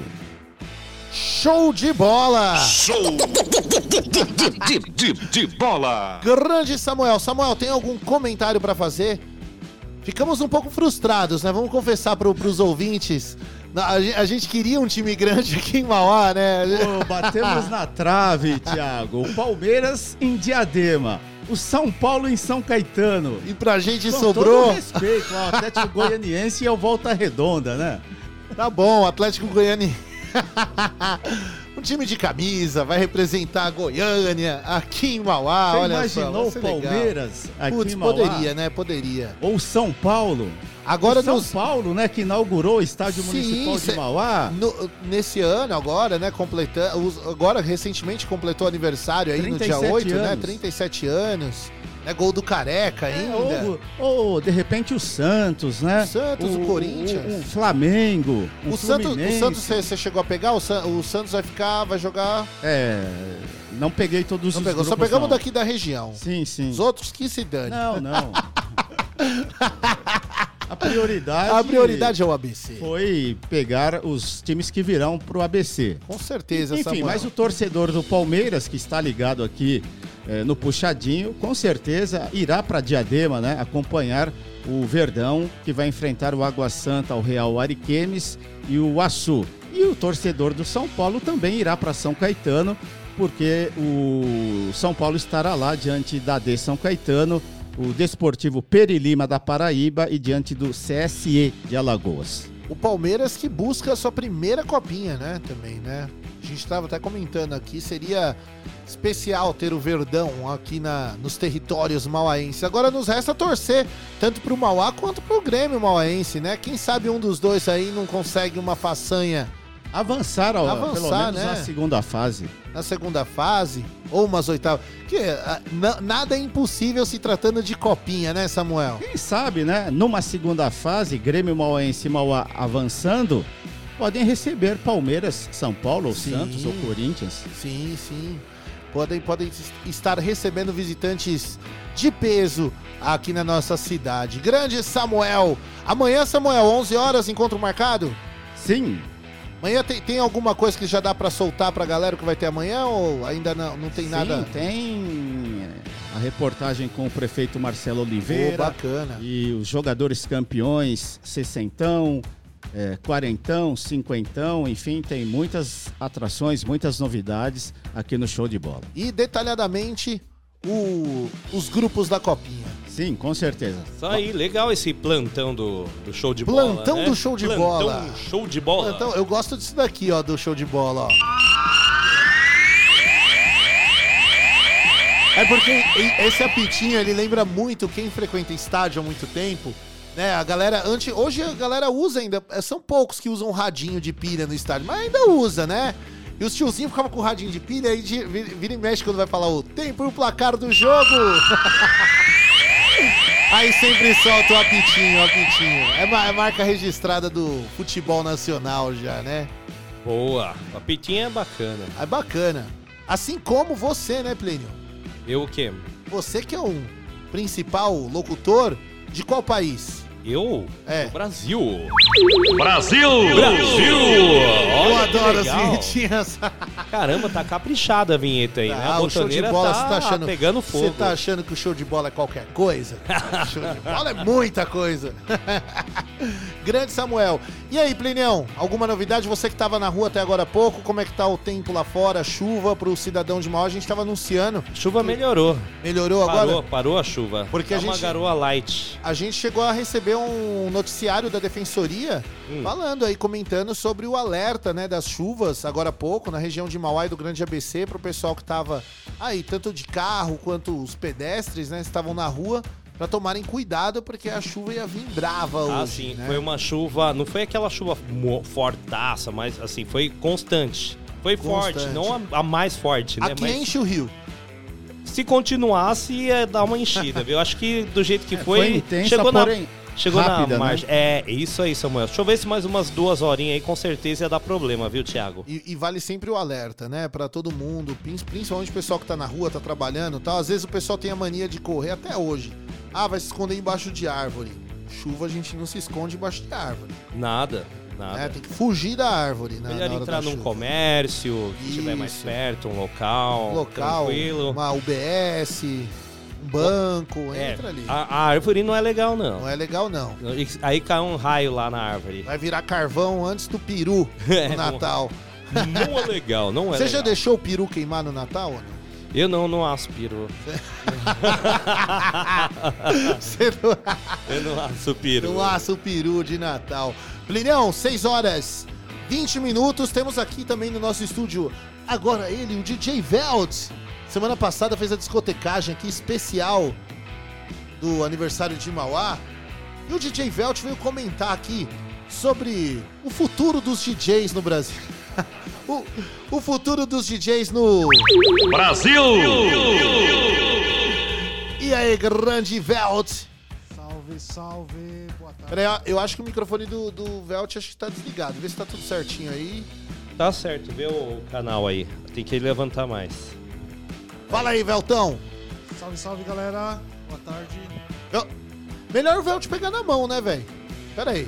Show de bola! Show de, de, de, de bola! Grande Samuel. Samuel, tem algum comentário para fazer? Ficamos um pouco frustrados, né? Vamos confessar para os ouvintes. A gente, queria um time grande aqui em Mauá, né? Pô, batemos na trave, Thiago. O Palmeiras em Diadema. O São Paulo em São Caetano. E pra gente Com sobrou. todo respeito ao Atlético Goianiense e ao Volta Redonda, né? Tá bom, Atlético Goianiense. time de camisa, vai representar a Goiânia aqui em Mauá. Você olha imaginou só, o ser legal. Palmeiras aqui Putz, em Mauá? poderia, né? Poderia. Ou São Paulo. Agora o São nos- Paulo, né, que inaugurou o estádio municipal cê- de Mauá. no- nesse ano agora, né, completando, agora recentemente completou aniversário aí no dia 37 8, né, anos. 37 anos, né, gol do Careca ainda. ou, ou, de repente o Santos, né? Santos, o Corinthians. O, o Flamengo, o, O Santos, o. Santos você chegou a pegar? O, San- o Santos vai ficar, vai jogar. É, não peguei todos Não os pegou, só grupos, pegamos não. daqui da região. Sim, sim. Os outros que se dane. Não, não. A prioridade. A prioridade é o ABC. Foi pegar os times que virão pro ABC. Com certeza, Enfim, Samuel. mas o torcedor do Palmeiras, que está ligado aqui eh, no Puxadinho, com certeza irá para Diadema, né? Acompanhar o Verdão, que vai enfrentar o Água Santa, o Real Ariquemes e o Açu. E o torcedor do São Paulo também irá para São Caetano, porque o São Paulo estará lá diante da D São Caetano, o Desportivo Perilima da Paraíba e diante do CSE de Alagoas. O Palmeiras que busca a sua primeira copinha, né? Também, né? A gente estava até comentando aqui, seria especial ter o Verdão aqui na, nos territórios mauaenses. Agora nos resta torcer tanto pro Mauá quanto pro Grêmio mauaense, né? Quem sabe um dos dois aí não consegue uma façanha. Avançar, ó, Avançar, pelo menos né? na segunda fase. Na segunda fase, ou umas oitavas. Que ah, na- nada é impossível se tratando de copinha, né, Samuel? Quem sabe, né? Numa segunda fase, Grêmio Mauense e Mauá avançando, podem receber Palmeiras, São Paulo, ou Sim. Santos ou Corinthians. Sim, sim. Podem, podem estar recebendo visitantes de peso aqui na nossa cidade. Grande Samuel. Amanhã, Samuel, 11 horas, encontro marcado? Sim. Amanhã tem, tem alguma coisa que já dá pra soltar pra galera que vai ter amanhã ou ainda não, não tem nada? Sim, tem a reportagem com o prefeito Marcelo Oliveira. Pô, bacana. E os jogadores campeões, sessentão, é, quarentão, cinquentão, enfim, tem muitas atrações, muitas novidades aqui no Show de Bola. E detalhadamente o- os grupos da copinha. Sim, com certeza. Isso aí, legal esse plantão do, do show de bola. Plantão né? do show de Plantão bola. show de bola. Então, eu gosto disso daqui, ó, do show de bola, ó. É porque esse apitinho, ele lembra muito quem frequenta estádio há muito tempo, né? A galera, antes, hoje a galera usa ainda, são poucos que usam radinho de pilha no estádio, mas ainda usa, né? E os tiozinhos ficavam com o radinho de pilha e de, vira e mexe quando vai falar o tempo e o placar do jogo. Aí sempre solta o apitinho, o apitinho. É, ma- é marca registrada do futebol nacional já, né? Boa. A pitinha é bacana. É bacana. Assim como você, né, Plínio? Eu o quê? Você que é um principal locutor de qual país? Eu? É. Brasil. Brasil! Brasil! Eu Olha adoro as vinhetinhas. Caramba, tá caprichada a vinheta aí, né? Ah, A o show de botoneira bola, tá, você tá achando. pegando fogo. Você tá achando que o show de bola é qualquer coisa? o show de bola é muita coisa. Grande Samuel. E aí, Plinião, alguma novidade? Você que tava na rua até agora há pouco, como é que tá o tempo lá fora? Chuva pro cidadão de Mauá? A gente tava anunciando. Chuva melhorou. Melhorou Parou, agora? parou a chuva. Porque Tá a uma gente- garoa light. A gente chegou a receber um noticiário da Defensoria Hum. falando aí, comentando sobre o alerta né, das chuvas, agora há pouco, na região de Mauá e do Grande ABC, pro pessoal que tava aí, tanto de carro quanto os pedestres, né, estavam na rua, para tomarem cuidado, porque a chuva ia vir brava hoje. Ah, sim. né? Foi uma chuva. Não foi aquela chuva fortaça, mas assim, foi constante. Foi forte, Constante. não a, a mais forte, né? Aqui mas enche o rio. se continuasse, ia dar uma enchida, viu? Acho que do jeito que É, foi. foi intensa, chegou porém na, chegou rápida, na né? margem. É, isso aí, Samuel. Deixa eu ver se mais umas duas horinhas aí, com certeza ia dar problema, viu, Thiago? E, e vale sempre o alerta, né? Pra todo mundo, prin- principalmente o pessoal que tá na rua, tá trabalhando e tal. Às vezes o pessoal tem a mania de correr até hoje. Ah, vai se esconder embaixo de árvore. Chuva a gente não se esconde embaixo de árvore. Nada, nada. né? Tem que fugir da árvore. Na, Melhor entrar num chuva. comércio, que estiver mais perto, um local. local, Tranquilo. uma UBS, um banco, É, entra ali. A, a árvore não é legal, não. Não é legal, não. Aí cai um raio lá na árvore. Vai virar carvão antes do peru É, no não- Natal. Não é legal, não é Você legal. já deixou o peru queimar no Natal ou não? Eu não, não aspiro. Você não... Eu não aspiro. Não assa o peru de Natal. Plinão, 6 horas 20 minutos. Temos aqui também no nosso estúdio, agora ele, o DJ Velt. Semana passada fez a discotecagem aqui especial do aniversário de Mauá. E o DJ Velt veio comentar aqui sobre o futuro dos DJs no Brasil. o, o futuro dos DJs no Brasil! E aí, grande Velt? Salve, salve, boa tarde. Peraí, eu acho que o microfone do, do Velt acho que tá desligado. Vê se tá tudo certinho aí. Tá certo, vê o canal aí. Tem que levantar mais. Fala aí, Veltão. Salve, salve, galera. Boa tarde. Eu- Melhor o Velt pegar na mão, né, velho? Pera aí.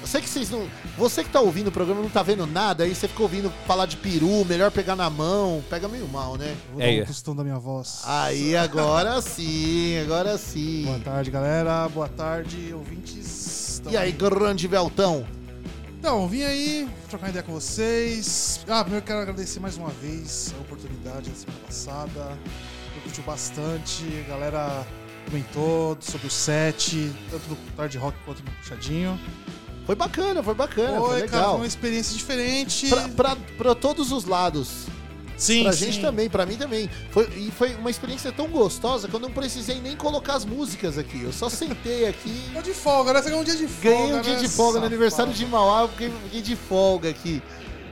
Eu sei que vocês não. Você que tá ouvindo o programa não tá vendo nada, aí você fica ouvindo falar de peru, melhor pegar na mão. Pega meio mal, né? Vou dar um tostão da minha voz. Aí, agora sim, agora sim. Boa tarde, galera. Boa tarde, ouvintes. E aí, grande Veltão? Então, vim aí trocar ideia com vocês. Ah, primeiro quero agradecer mais uma vez a oportunidade da semana passada. Eu curtiu bastante, a galera comentou sobre o set, tanto no Tarde Rock quanto no Puxadinho. Foi bacana, foi bacana, foi, Foi, cara, legal. foi uma experiência diferente. Pra, pra, pra todos os lados. Sim, Pra sim. gente também, pra mim também. Foi, e foi uma experiência tão gostosa que eu não precisei nem colocar as músicas aqui. Eu só sentei aqui. Tô de folga, né? Você ganhou um dia de folga. Ganhei um dia né, de folga no aniversário de Mauá, eu fiquei, fiquei de folga aqui.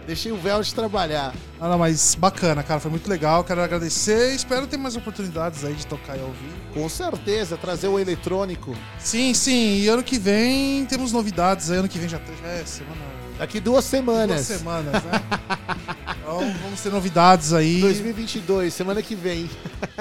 Deixei o véu de trabalhar. Ah, não, mas bacana, cara. Foi muito legal. Quero agradecer. Espero ter mais oportunidades aí de tocar e ouvir. Com certeza, trazer o eletrônico. Sim, sim. E ano que vem temos novidades. Aí ano que vem já, já é semana. Daqui duas semanas. Duas semanas, né? então vamos ter novidades aí. 2022, semana que vem.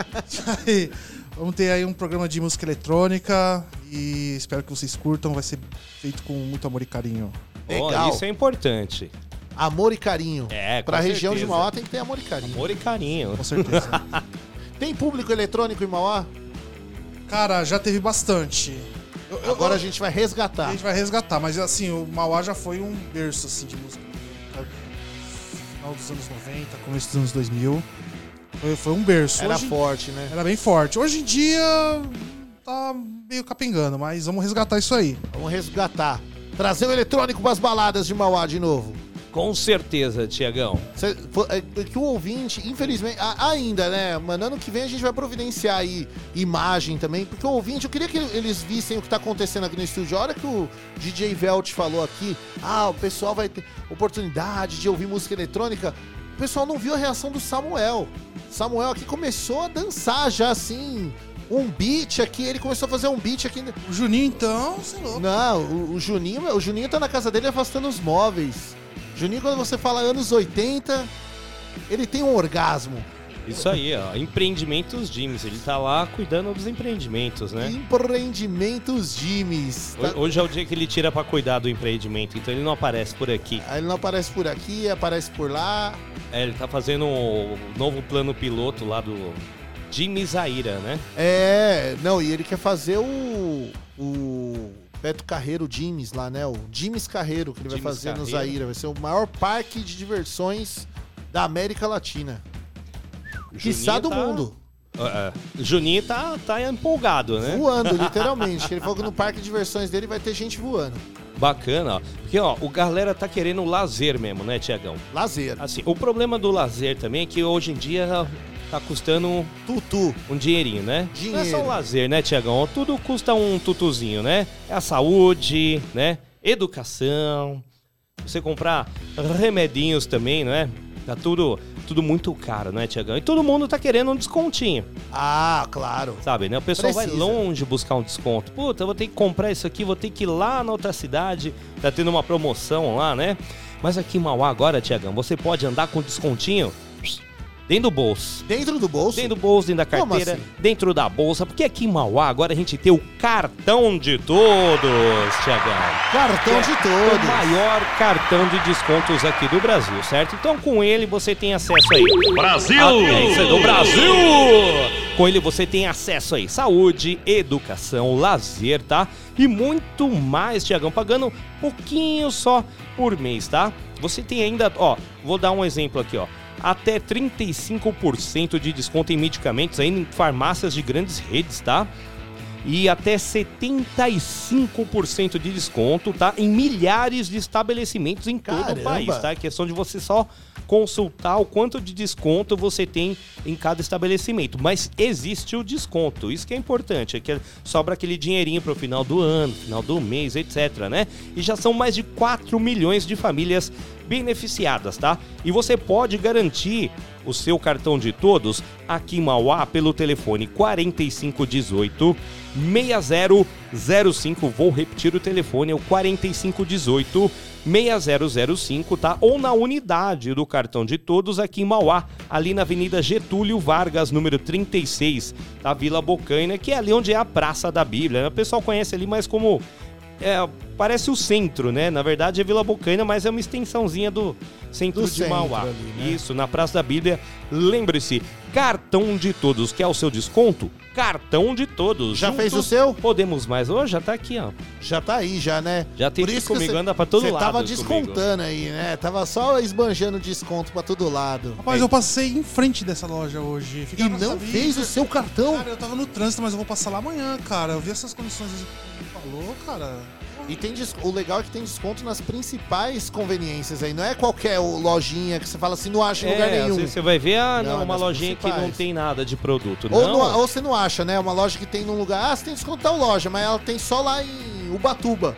Aí, Vamos ter aí um programa de música eletrônica e espero que vocês curtam. Vai ser feito com muito amor e carinho. Ó, isso é importante. Amor e carinho. É, com Pra região de certeza. Mauá tem que ter amor e carinho. Amor e carinho. Com certeza. tem público eletrônico em Mauá? Cara, já teve bastante. Eu- eu- Agora eu- a gente vai resgatar. A gente vai resgatar, mas assim, o Mauá já foi um berço assim, de música. Final dos anos 90, começo dos anos 2000. Foi, foi um berço. Era Hoje- forte, né? Era bem forte. Hoje em dia tá meio capengando, mas vamos resgatar isso aí. Vamos resgatar. Trazer o eletrônico pras baladas de Mauá de novo. Com certeza, Tiagão. Fo- é que o ouvinte, infelizmente, ainda, né? Mano, ano que vem a gente vai providenciar aí imagem também, porque o ouvinte, eu queria que eles vissem o que tá acontecendo aqui no estúdio. A hora que o DJ Velt falou aqui, ah, o pessoal vai ter oportunidade de ouvir música eletrônica, o pessoal não viu a reação do Samuel. Samuel aqui começou a dançar já assim. Um beat aqui, ele começou a fazer um beat aqui. O Juninho, então, sei louco. Não, o, o Juninho, o Juninho tá na casa dele afastando os móveis. Juninho, quando você fala anos 80, ele tem um orgasmo. Isso aí, ó. Empreendimentos Jims. Ele tá lá cuidando dos empreendimentos, né? Empreendimentos Jimmys. Tá- Ho- Hoje é o dia que ele tira pra cuidar do empreendimento, então ele não aparece por aqui. Aí ele não aparece por aqui, aparece por lá. É, ele tá fazendo o novo plano piloto lá do Jimmy Zaira, né? É, não, e ele quer fazer o. O Beto Carreiro Jimmys lá, né? O Jimmys Carreiro, que ele vai Jimmys fazer no Carreiro. Zaira. Vai ser o maior parque de diversões da América Latina. Quiçá do tá- mundo. É, é. Juninho tá, tá empolgado, né? Voando, literalmente. ele falou que no parque de diversões dele vai ter gente voando. Bacana, ó. Porque, ó, o galera tá querendo lazer mesmo, né, Tiagão? Lazer. Assim, o problema do lazer também é que hoje em dia tá custando tutu. um dinheirinho, né? Não é só Dinheiro. o lazer, né, Tiagão? Tudo custa um tutuzinho, né? É a saúde, né? Educação. Você comprar remedinhos também, não é? Tá tudo, tudo muito caro, né, Tiagão? E todo mundo tá querendo um descontinho. Ah, claro. Sabe, né? O pessoal vai Precisa. longe buscar um desconto. Puta, eu vou ter que comprar isso aqui, vou ter que ir lá na outra cidade. Tá tendo uma promoção lá, né? Mas aqui em Mauá agora, Tiagão, você pode andar com descontinho dentro do bolso. Dentro do bolso? Dentro do bolso, dentro da Como carteira, assim? dentro da bolsa. Porque aqui em Mauá agora a gente tem o cartão de todos, Tiagão. Cartão de todos. O maior cartão de descontos aqui do Brasil, certo? Então com ele você tem acesso aí. Brasil! Ah, é aí, do Brasil! Com ele você tem acesso aí. Saúde, educação, lazer, tá? E muito mais, Tiagão, pagando pouquinho só por mês, tá? Você tem ainda, ó, vou dar um exemplo aqui, ó. Até 35% de desconto em medicamentos aí em farmácias de grandes redes, tá? e até 75% de desconto, tá? Em milhares de estabelecimentos em todo Caramba! o país, tá? É questão de você só consultar o quanto de desconto você tem em cada estabelecimento. Mas existe o desconto, isso que é importante, é que sobra aquele dinheirinho para o final do ano, final do mês, etc, né? E já são mais de 4 milhões de famílias beneficiadas, tá? E você pode garantir o seu cartão de todos aqui em Mauá pelo telefone 4518 6005. Vou repetir o telefone, é o 4518 6005, tá? Ou na unidade do cartão de todos aqui em Mauá, ali na Avenida Getúlio Vargas, número 36, da Vila Bocaina, que é ali onde é a Praça da Bíblia. né? O pessoal conhece ali mais como é, parece o centro, né? Na verdade é Vila Bocaina, mas é uma extensãozinha do centro Do de centro Mauá. ali, né? Isso, na Praça da Bíblia. Lembre-se, cartão de todos. Quer o seu desconto? Cartão de todos. Já fez o seu? Podemos mais hoje? Já tá aqui, ó. Já tá aí, já, né? Já tem Por isso comigo, cê- anda pra todo lado. tava comigo. descontando aí, né? Tava só esbanjando desconto pra todo lado. Rapaz, eu passei em frente dessa loja hoje. Fiquei E não fez o seu cartão? Cara, eu tava no trânsito, mas eu vou passar lá amanhã, cara. Eu vi essas condições você falou, cara. E tem o legal é que tem desconto nas principais conveniências aí. Não é qualquer lojinha que você fala assim, não acha em lugar É, às nenhum. você vai ver, ah, não, Não, uma nas lojinha que não tem nada de produto. Ou, não. não- ou você não acha, né? Uma loja que tem num lugar. Ah, você tem desconto tal loja, mas ela tem só lá em Ubatuba.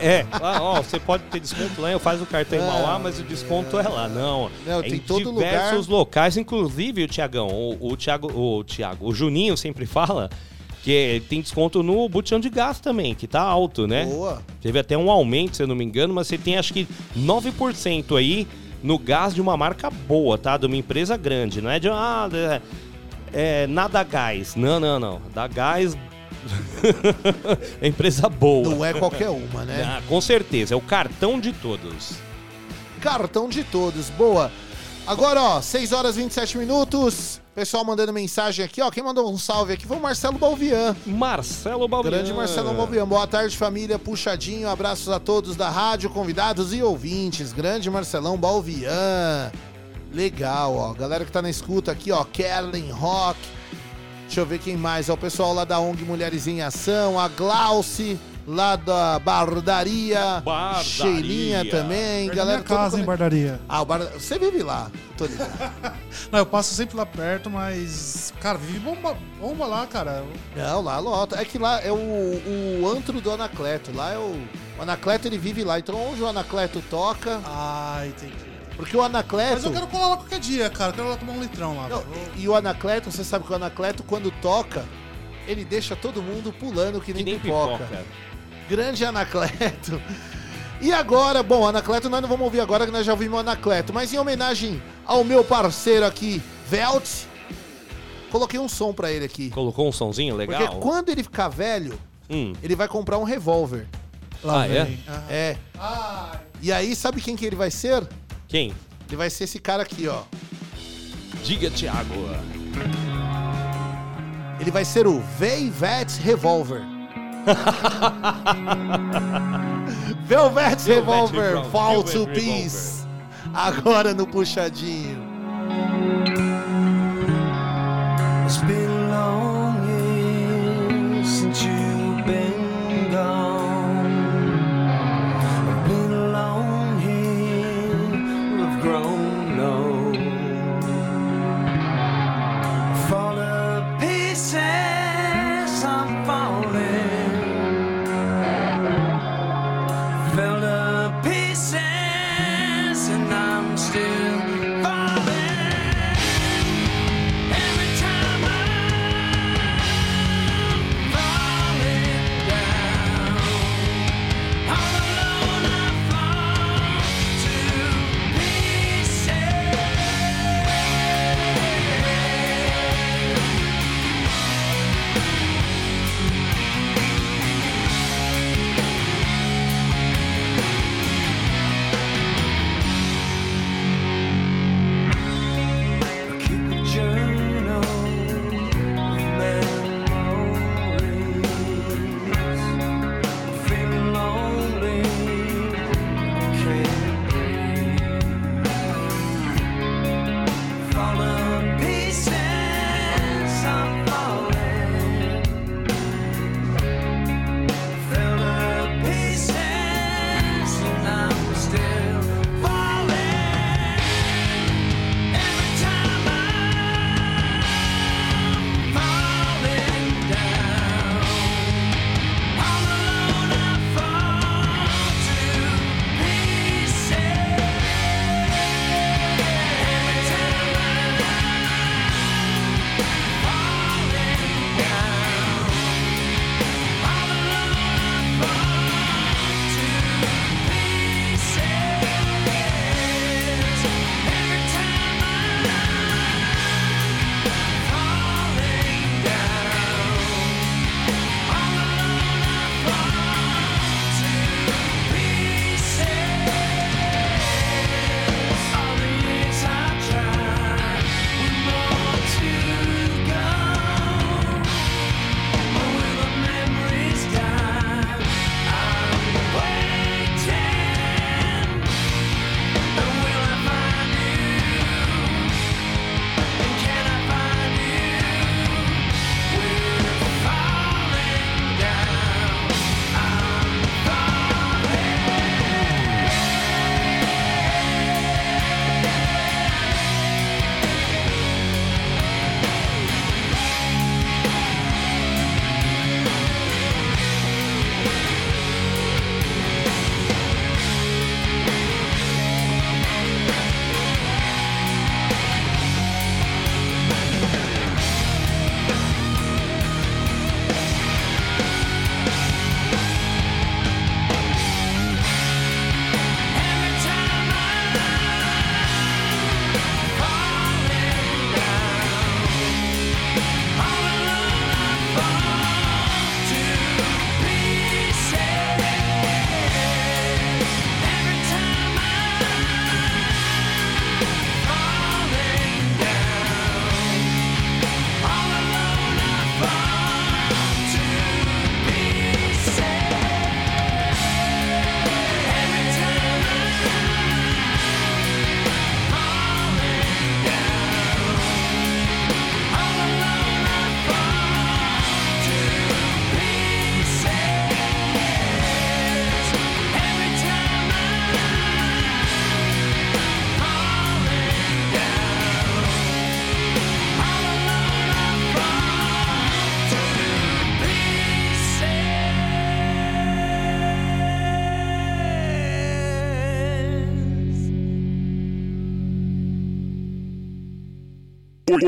É, lá, ó, você pode ter desconto lá, eu faço o cartão em É. Mauá, mas o desconto é lá, não. Não, é tem em todo diversos locais, inclusive o Tiagão, o, o Thiago, o Thiago, o Juninho sempre fala que tem desconto no botão de gás também, que tá alto, né? Boa. Teve até um aumento, se eu não me engano, mas você tem acho que 9% aí no gás de uma marca boa, tá? De uma empresa grande, não é de ah, é, é, nada gás. Não, não, não. Da gás é empresa boa. Não é qualquer uma, né? Ah, com certeza, é o cartão de todos. Cartão de todos, boa. Agora, ó, 6 horas e 27 minutos. Pessoal mandando mensagem aqui, ó. Quem mandou um salve aqui foi o Marcelo Balvian. Marcelo Balvian. Grande Marcelo Balvian. Boa tarde, família. Puxadinho. Abraços a todos da rádio, convidados e ouvintes. Grande Marcelão Balvian. Legal, ó. Galera que tá na escuta aqui, ó. Kellen Rock. Deixa eu ver quem mais. O pessoal lá da ONG Mulheres em Ação, a Glauce, lá da Bardaria, Bardaria. Cheirinha também. Perto galera minha casa, hein, conect- Bardaria. Ah, o Bar... você vive lá, tô ligado. Não, eu passo sempre lá perto, mas. Cara, vive bomba, bomba lá, cara. Não, lá lota. É que lá é o, o antro do Anacleto. Lá é o. O Anacleto ele vive lá. Então onde o Anacleto toca. Ah, entendi. Porque o Anacleto. Mas eu quero colar lá qualquer dia, cara. Eu quero lá tomar um litrão lá. Não, e e o Anacleto, você sabe que o Anacleto, quando toca, ele deixa todo mundo pulando que nem, nem pipoca. pipoca. Grande Anacleto. E agora, bom, Anacleto nós não vamos ouvir agora que nós já ouvimos o Anacleto, mas em homenagem ao meu parceiro aqui, Velt, coloquei um som pra ele aqui. Colocou um sonzinho legal? Porque quando ele ficar velho, Hum. ele vai comprar um revólver. Lá Ah, é? vem. É. E aí, sabe quem que ele vai ser? Quem? Ele vai ser esse cara aqui, ó. Diga, Thiago. Ele vai ser o Velvet Revolver. Velvet Revolver, Revolver. Fall to Velvet Peace. Agora no puxadinho.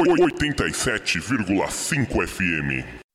87,5 FM.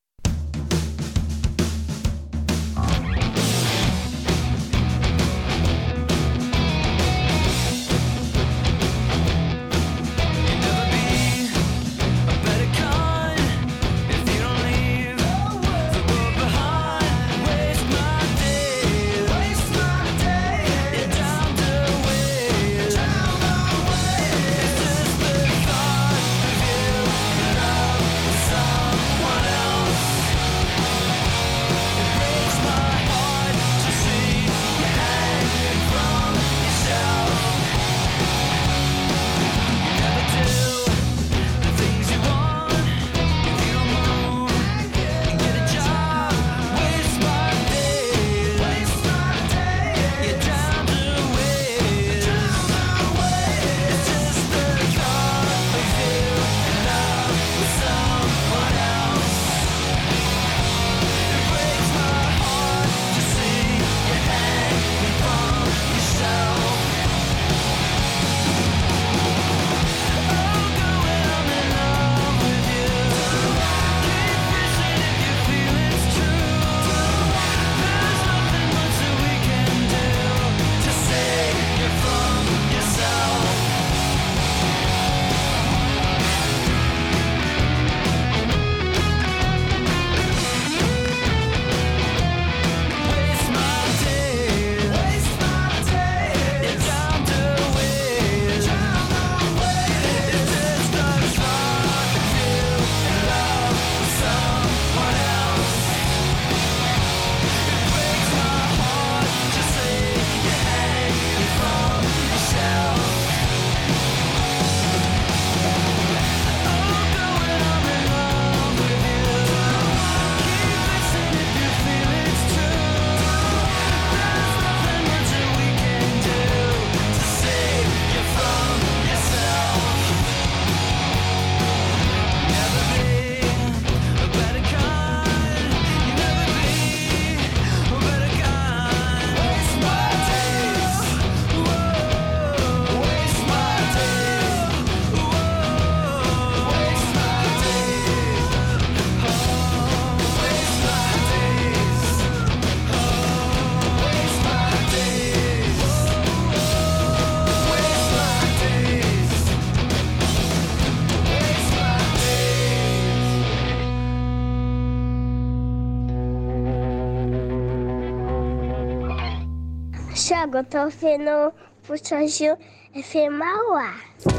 Eu tô vendo o puxadinho é firmar o ar.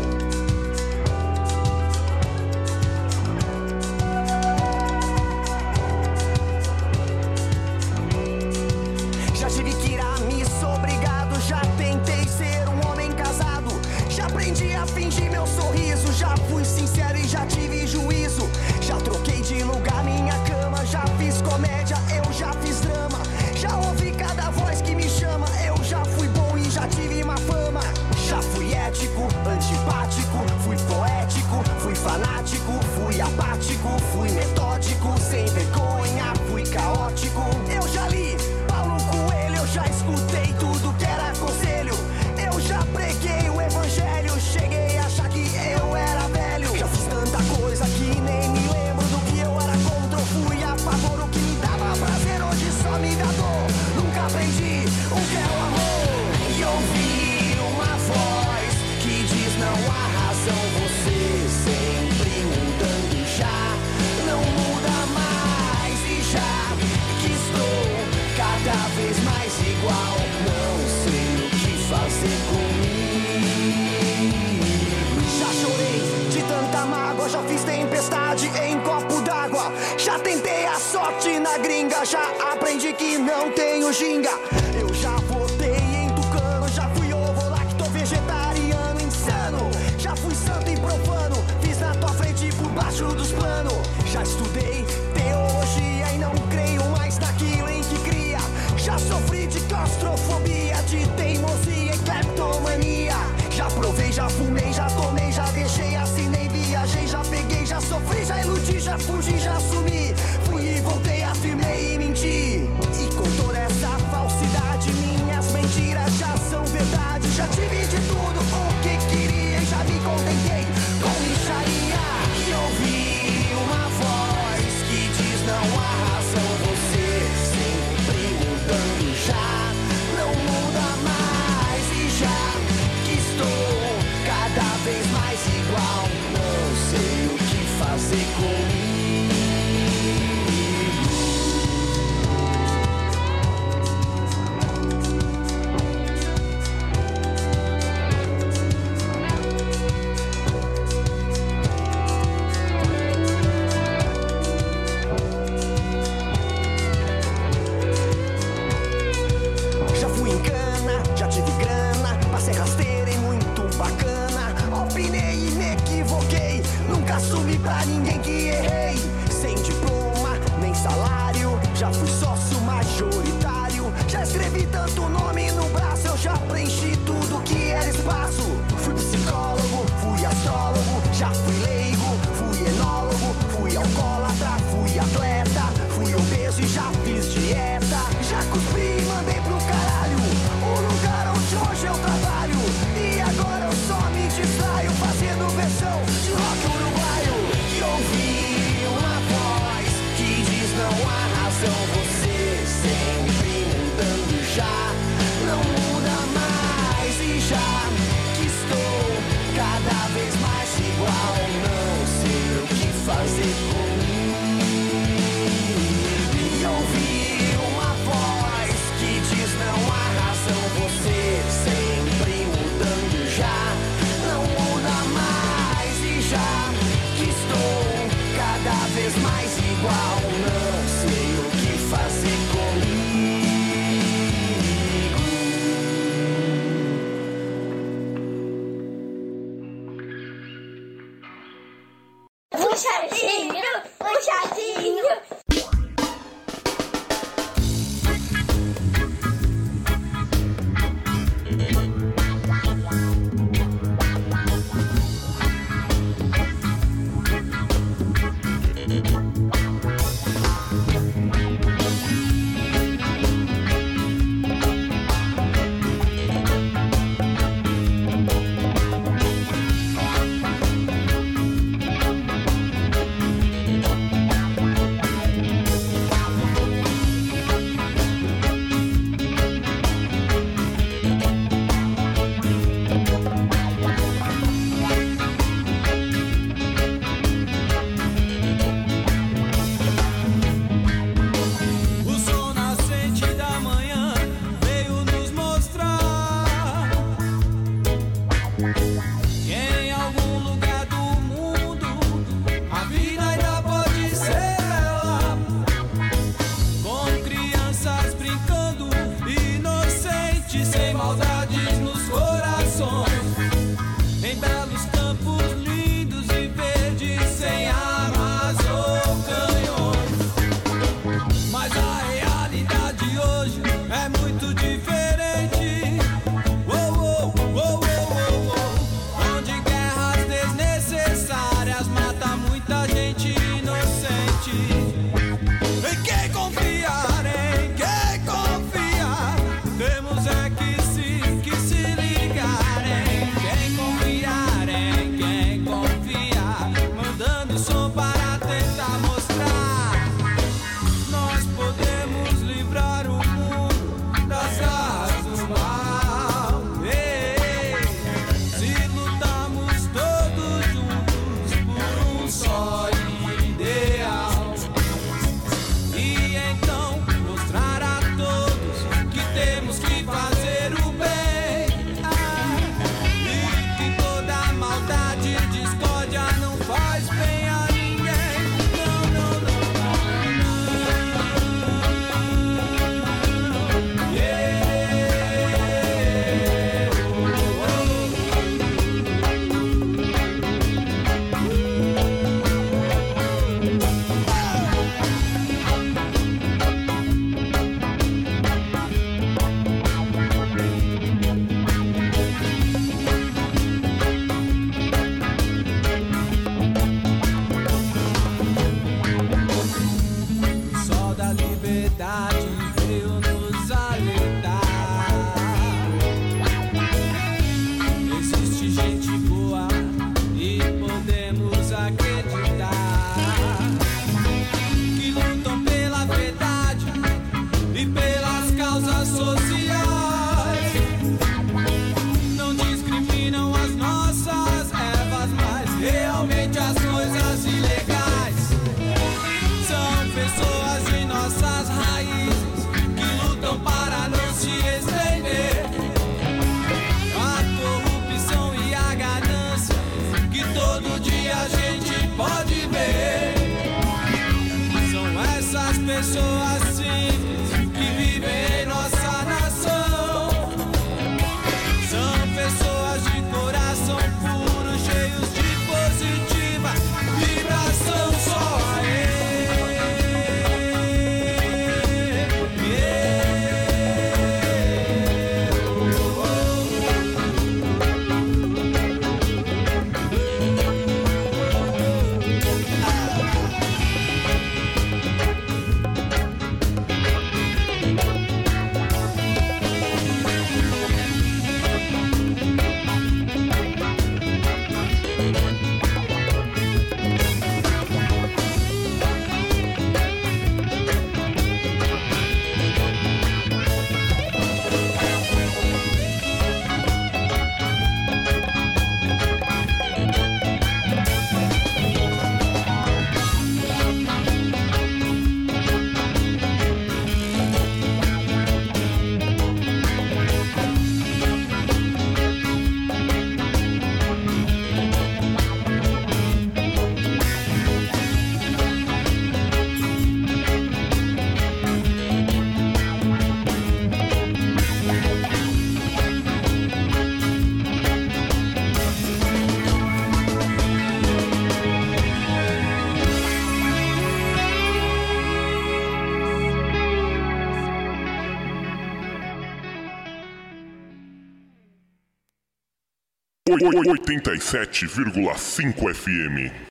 87,5 FM.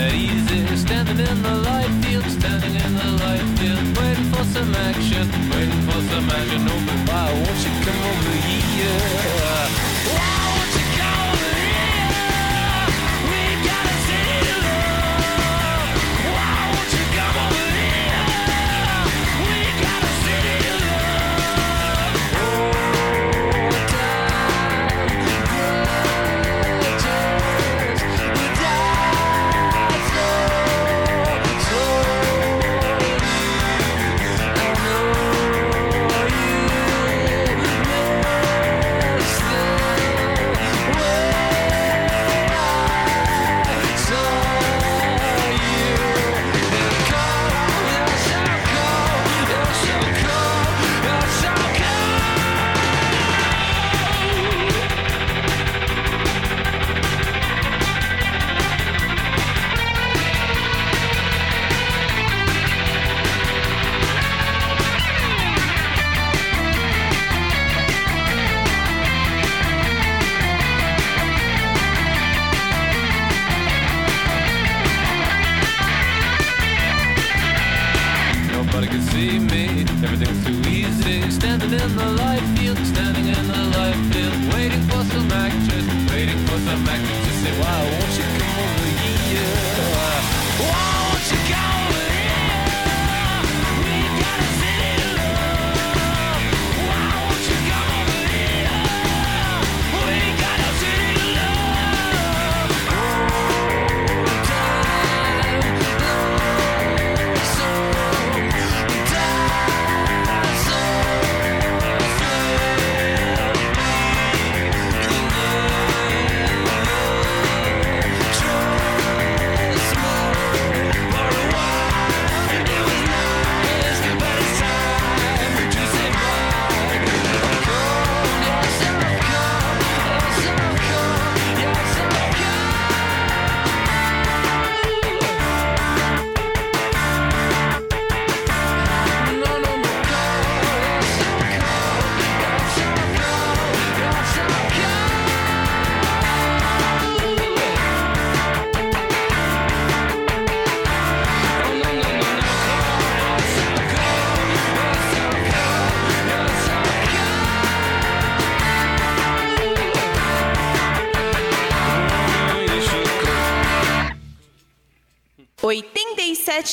That easy. Standing in the light field, standing in the light field, waiting for some action, waiting for some action. Oh, why won't you come over here?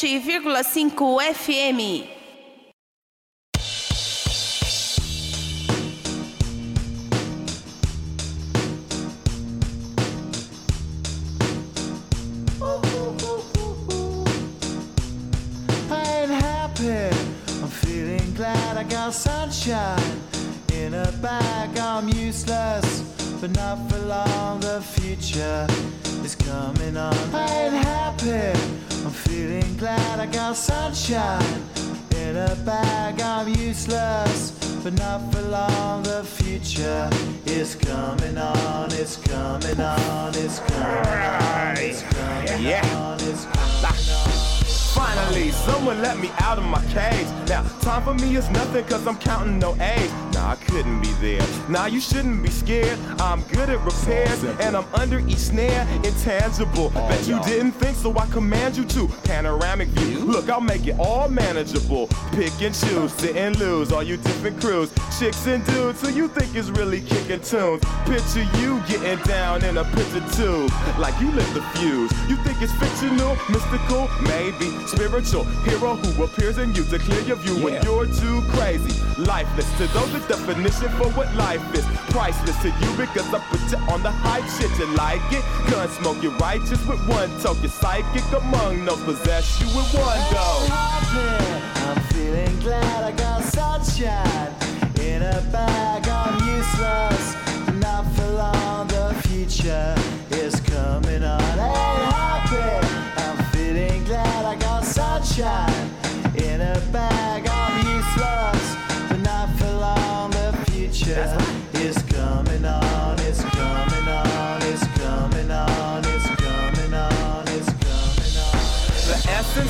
107,5 FM. I'm good at repairs and I'm under each snare, intangible. Bet you didn't think, so I command you to. Panoramic view. Look, I'll make it all manageable. Pick and choose, sit and lose. All you different crews, chicks and dudes who you think is really kicking tunes. Picture you getting down in a picture tube, like you lit the fuse. You think it's fictional, mystical, maybe spiritual hero who appears in you to clear your view when you're too crazy. Lifeless to those, the definition for what life is. Priceless to you you because I put you on the high shit. You like it? Gun smoke, you righteous with one toke. You psychic among no possess you with one go. I'm feeling glad I got sunshine in a bag. I'm useless, not for long. The future is coming on. Happy. I'm feeling glad I got sunshine.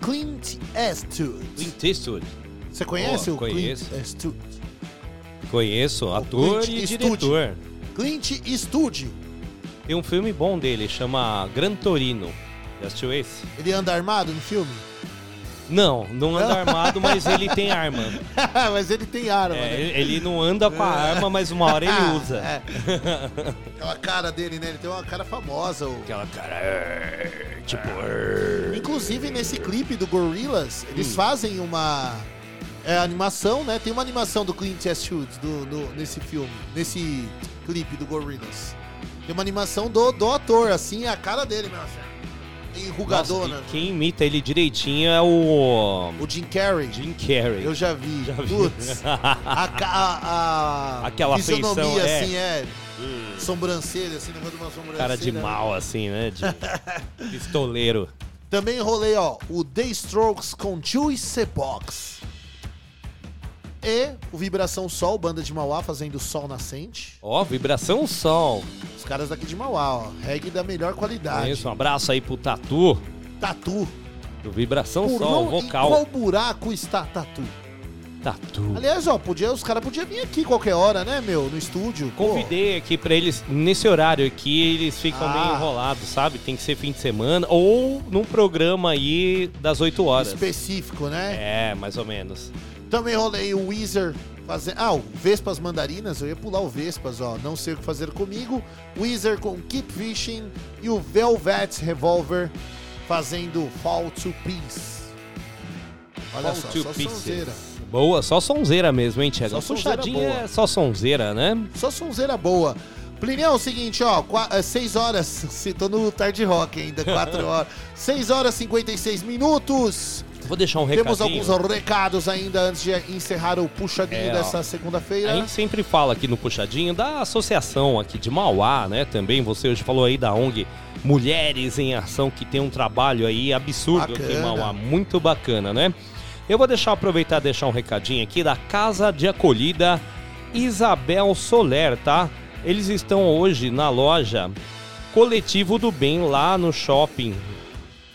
Clint Eastwood. Clint Eastwood. Você conhece Oh, o conheço. Clint Eastwood? Conheço, ator e Eastwood. diretor. Clint Eastwood. Tem um filme bom dele, chama Gran Torino. Já assistiu esse? Ele anda armado no filme? Não, não anda armado, mas ele tem arma. mas ele tem arma, É, né? ele ele não anda com a arma, mas uma hora ele usa. É. Aquela cara dele, né? Ele tem uma cara famosa. o- Aquela cara. É, Tipo. Inclusive, nesse clipe do Gorillaz, eles Hum. fazem uma é, animação, né? Tem uma animação do Clint Eastwood do, no- nesse filme, nesse clipe do Gorillaz. Tem uma animação do, do ator, assim, a cara dele mesmo, assim. Enrugadona. Nossa, quem imita ele direitinho é o. O Jim Carrey. Jim Carrey. Eu já vi. Já vi. Putz. A, a, a Aquela fisionomia, feição, é. assim, é. Sobrancelha, assim, negócio de uma sobrancelha. Cara de mal, assim, né? De pistoleiro. Também rolei, ó, o The Strokes com Juice Box. E o Vibração Sol, banda de Mauá, fazendo Sol Nascente. Ó, vibração sol. Os caras daqui de Mauá, ó. Reggae da melhor qualidade. Isso, um abraço aí pro Tatu, Tatu. do Vibração Por Sol, não- Em vocal. qual buraco está Tatu? Tatu. Aliás, ó, podia, os caras podiam vir aqui qualquer hora, né, meu? No estúdio. Pô, Convidei aqui pra eles, nesse horário aqui, eles ficam Ah. meio enrolados, sabe? Tem que ser fim de semana ou num programa aí das 8 horas. específico, né? É, mais ou menos. Também rolei o Weezer fazendo. Ah, o Vespas Mandarinas, eu ia pular o Vespas, ó. Não sei o que fazer comigo. Weezer com Keep Fishing e o Velvet Revolver fazendo Fall to Peace. Olha Fall só, to só. Boa, só sonzeira mesmo, hein, Tiago? Puxadinha boa. é só sonzeira, né? Só sonzeira boa. Plineu, é o seguinte, ó, 6 horas, se tô no tarde rock ainda, 4 horas. 6 horas e 56 minutos. Vou deixar um Temos recadinho. alguns recados ainda antes de encerrar o puxadinho É, dessa A segunda-feira. gente sempre fala aqui no Puxadinho da associação aqui de Mauá, né? Também você hoje falou aí da ONG Mulheres em Ação, que tem um trabalho aí absurdo aqui em Bacana. Mauá. Muito bacana, né? Eu vou deixar aproveitar e deixar um recadinho aqui da Casa de Acolhida Isabel Soler, tá? Eles estão hoje na loja Coletivo do Bem lá no shopping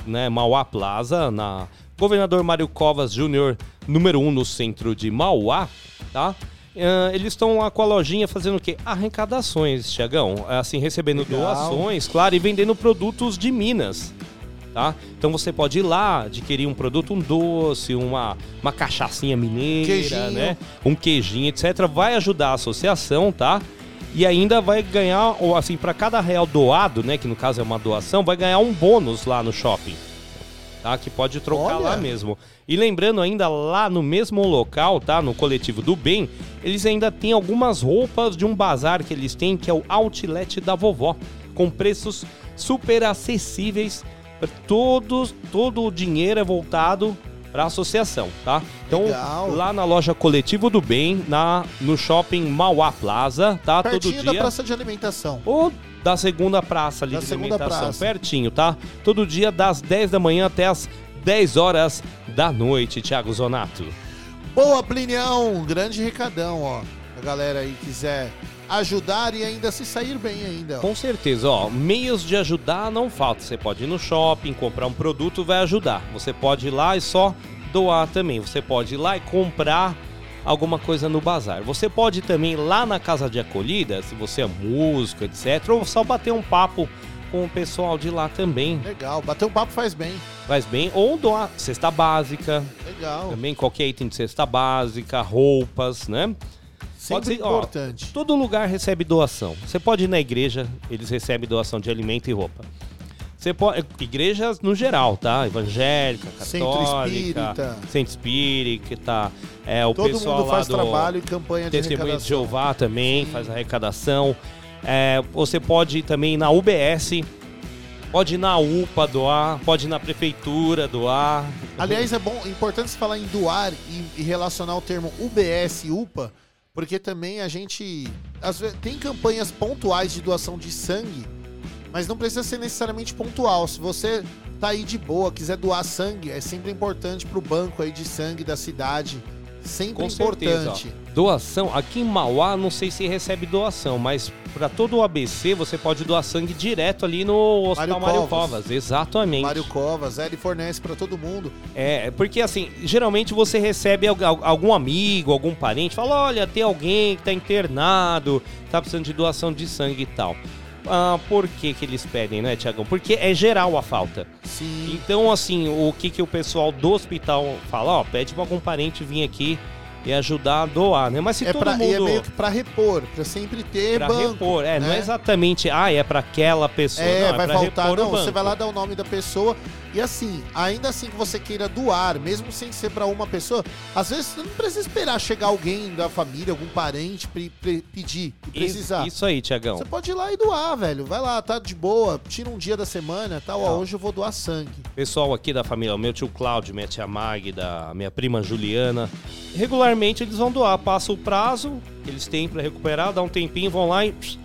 né, Mauá Plaza, na Governador Mário Covas Júnior, número 1 no centro de Mauá, tá? Ah, eles estão lá com a lojinha fazendo o quê? Arrecadações, Tiagão. Assim, recebendo Legal. doações, claro, e vendendo produtos de Minas. Tá? Então você pode ir lá adquirir um produto, um doce, uma, uma cachaçinha mineira, Queijinho. né? Um queijinho, etc. Vai ajudar a associação, tá? E ainda vai ganhar, ou assim, para cada real doado, né? Que no caso é uma doação, vai ganhar um bônus lá no shopping. Tá? Que pode trocar Olha. lá mesmo. E lembrando ainda lá no mesmo local, tá? No coletivo do bem, eles ainda têm algumas roupas de um bazar que eles têm, que é o Outlet da Vovó, com preços super acessíveis. Todos, todo o dinheiro é voltado para a associação, tá? Então, Legal. lá na loja Coletivo do Bem, na, no shopping Mauá Plaza, tá? Pertinho todo da dia. praça de alimentação. Ou da segunda praça ali Da de alimentação, praça. pertinho, tá? Todo dia das 10 da manhã até as 10 horas da noite, Thiago Zonato. Boa, Plinião! Grande recadão, ó. A galera aí quiser ajudar e ainda se sair bem ainda. ó. Com certeza, ó, meios de ajudar não falta. Você pode ir no shopping, comprar um produto, vai ajudar. Você pode ir lá e só doar também. Você pode ir lá e comprar alguma coisa no bazar. Você pode também ir lá na casa de acolhida, se você é músico, etc, ou só bater um papo com o pessoal de lá também. Legal, bater um papo faz bem. Faz bem. Ou doar cesta básica. Legal. Também qualquer item de cesta básica, roupas, né? Sempre ser- ó, importante. todo lugar recebe doação. Você pode ir na igreja, eles recebem doação de alimento e roupa. Você pode, igrejas no geral, tá? Evangélica, Centro católica, espírita. centro espírita, é o Todo pessoal mundo lá faz do trabalho e campanha de Testemunho de. Jeová também faz arrecadação. É, você pode ir também na UBS, pode ir na UPA doar, pode ir na prefeitura doar. Aliás, é bom, importante falar em doar e, e relacionar o termo UBS e UPA, porque também a gente às vezes, tem campanhas pontuais de doação de sangue, mas não precisa ser necessariamente pontual. Se você tá aí de boa, quiser doar sangue, é sempre importante pro banco aí de sangue da cidade. Sempre Com certeza. importante. ó. Doação, aqui em Mauá, não sei se recebe doação, mas para todo o ABC você pode doar sangue direto ali no Hospital Mário Mário Covas. Covas. Exatamente. Mário Covas, é, ele fornece pra todo mundo. É, porque assim, geralmente você recebe al- al- algum amigo, algum parente, fala: olha, tem alguém que tá internado, tá precisando de doação de sangue e tal. Ah, por que, que eles pedem, né, Tiagão? Porque é geral a falta. Sim. Então, assim, o que, que o pessoal do hospital fala? Ó, pede pra algum parente vir aqui e ajudar a doar, né? Mas se é todo pra, mundo... e é meio que pra repor, pra sempre ter Pra banco. repor, é, não é né? exatamente, ah, é pra aquela pessoa. É, não, vai pra faltar. Não, você vai lá dar o nome da pessoa. E assim, ainda assim que você queira doar, mesmo sem ser pra uma pessoa, às vezes você não precisa esperar chegar alguém da família, algum parente, pre- pre- pedir e precisar. Isso aí, Tiagão. Você pode ir lá e doar, velho. Vai lá, tá de boa, tira um dia da semana, tal. Ó, hoje eu vou doar sangue. Pessoal aqui da família, o meu tio Cláudio, minha tia Magda, minha prima Juliana, regularmente eles vão doar, passa o prazo, eles têm pra recuperar, dá um tempinho, vão lá e pss,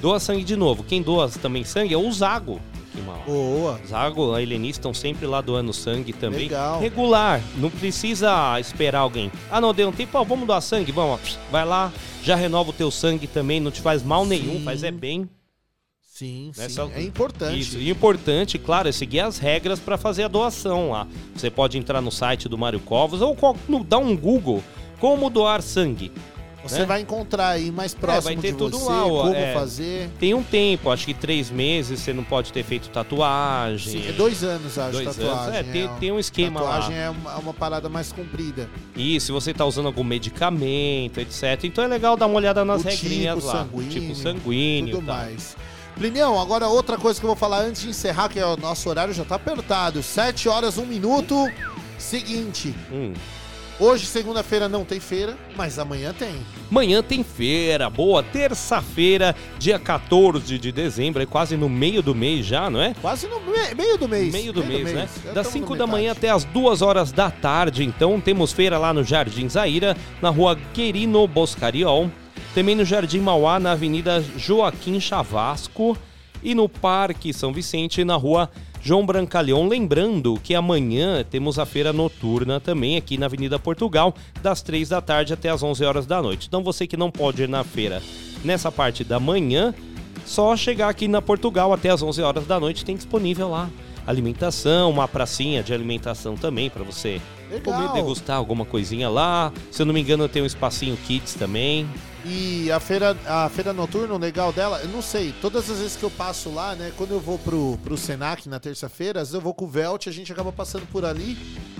doa sangue de novo. Quem doa também sangue é o Zago. Boa. Zago, a Heleni estão sempre lá doando sangue também. Legal. Regular, não precisa esperar alguém. Ah, não, deu um tempo, ó, vamos doar sangue? Vamos, vai lá, já renova o teu sangue também, não te faz mal nenhum, faz é bem. Sim, Né, sim. É importante. Isso, e importante, claro, é seguir as regras para fazer a doação lá. Você pode entrar no site do Mário Covas ou no- dar um Google como doar sangue. Você né? vai encontrar aí mais É, próximo vai ter de tudo você, lá, ó, como é. fazer. Tem um tempo, acho que três meses você não pode ter feito tatuagem. Sim, é dois anos, acho, Dois tatuagem. anos, é, tem, tem um esquema tatuagem lá. é uma, é uma parada mais comprida. E se você tá usando algum medicamento, etc. Então é legal dar uma olhada nas O regrinhas tipo lá. sanguíneo, tipo sanguíneo. tudo mais. Plinião, agora outra coisa que eu vou falar antes de encerrar, que é o nosso horário já tá apertado. 7 horas, 1 minuto. Seguinte. Hum. Hoje, segunda-feira, não tem feira, mas amanhã tem. Amanhã tem feira, boa terça-feira, dia 14 de dezembro, é quase no meio do mês já, não é? Quase no me- meio do mês. Meio do mês, né? Já Das tamo 5 na da metade. manhã até as 2 horas da tarde, então temos feira lá no Jardim Zaira, na rua Querino Boscariol, também no Jardim Mauá, na Avenida Joaquim Chavasco e no Parque São Vicente, na rua João Brancalhão. Lembrando que amanhã temos a feira noturna também aqui na Avenida Portugal, das 3 da tarde até as 11 horas da noite. Então você que não pode ir na feira nessa parte da manhã, só chegar aqui na Portugal até as 11 horas da noite tem disponível lá alimentação, uma pracinha de alimentação também para você Legal. comer, degustar alguma coisinha lá. Se eu não me engano, tem um espacinho kids também. E a feira, a feira noturna, o legal dela, eu não sei, todas as vezes que eu passo lá, né, quando eu vou pro, pro Senac na terça-feira, às vezes eu vou com o Velt, a gente acaba passando por ali.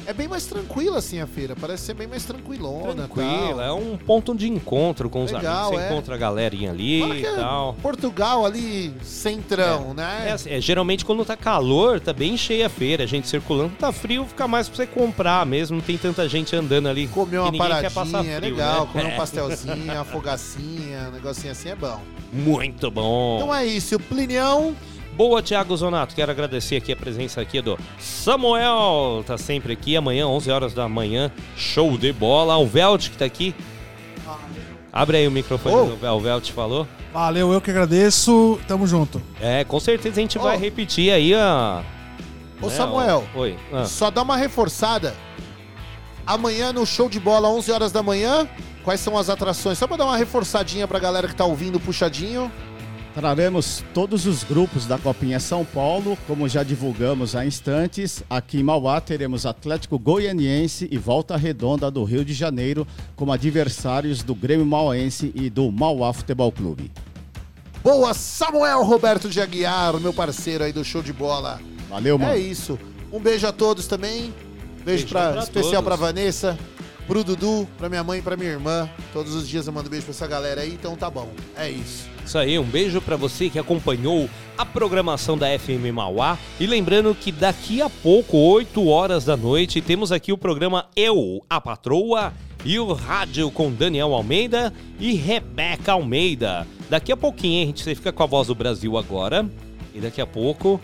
É bem mais tranquila assim a feira, parece ser bem mais tranquilona. Tranquila, tal. é um ponto de encontro com os Legal, amigos. Você é. encontra a galerinha ali Fala e é tal. Portugal ali, centrão, né? É, assim, é, geralmente quando tá calor, tá bem cheia a feira, a gente circulando. Tá frio, fica mais pra você comprar mesmo, não tem tanta gente andando ali. Comer uma paradinha, é frio, legal, né? comer um É. pastelzinho, uma fogacinha, um negocinho assim é bom. Muito bom. Então é isso, Plinião. Boa, Thiago Zonato. Quero agradecer aqui a presença aqui do Samuel. Tá sempre aqui. Amanhã, 11 horas da manhã. Show de bola. O Velt que tá aqui. Abre aí o microfone Oh. do Vel. O Velt falou. Valeu, eu que agradeço. Tamo junto. É, com certeza a gente vai Ô. repetir aí a... Ô né, Samuel, ó. Oi. Ah. só dá uma reforçada. Amanhã no show de bola, 11 horas da manhã, quais são as atrações? Só pra dar uma reforçadinha pra galera que tá ouvindo puxadinho. Traremos todos os grupos da Copinha São Paulo, como já divulgamos há instantes. Aqui em Mauá teremos Atlético Goianiense e Volta Redonda do Rio de Janeiro como adversários do Grêmio Mauense e do Mauá Futebol Clube. Boa, Samuel Roberto de Aguiar, meu parceiro aí do show de bola. Valeu, mano. É isso. Um beijo a todos também. Beijo Beijão pra, pra especial todos. pra Vanessa, pro Dudu, pra minha mãe e pra minha irmã. Todos os dias eu mando beijo pra essa galera aí, então tá bom. É isso. Isso aí, um beijo pra você que acompanhou a programação da FM Mauá. E lembrando que daqui a pouco, 8 horas da noite, temos aqui o programa Eu, a Patroa e o Rádio com Daniel Almeida e Rebeca Almeida. Daqui a pouquinho, hein, a gente fica com a voz do Brasil agora. E daqui a pouco,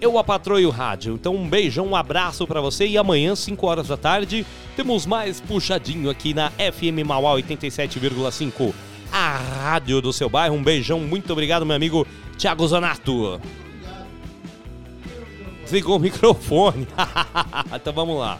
eu, a Patroa e o Rádio. Então, um beijão, um abraço pra você. E amanhã, 5 horas da tarde, temos mais puxadinho aqui na FM Mauá 87,5 a rádio do seu bairro. Um beijão, muito obrigado, meu amigo Thiago Zanato. Desligou o microfone. então vamos lá.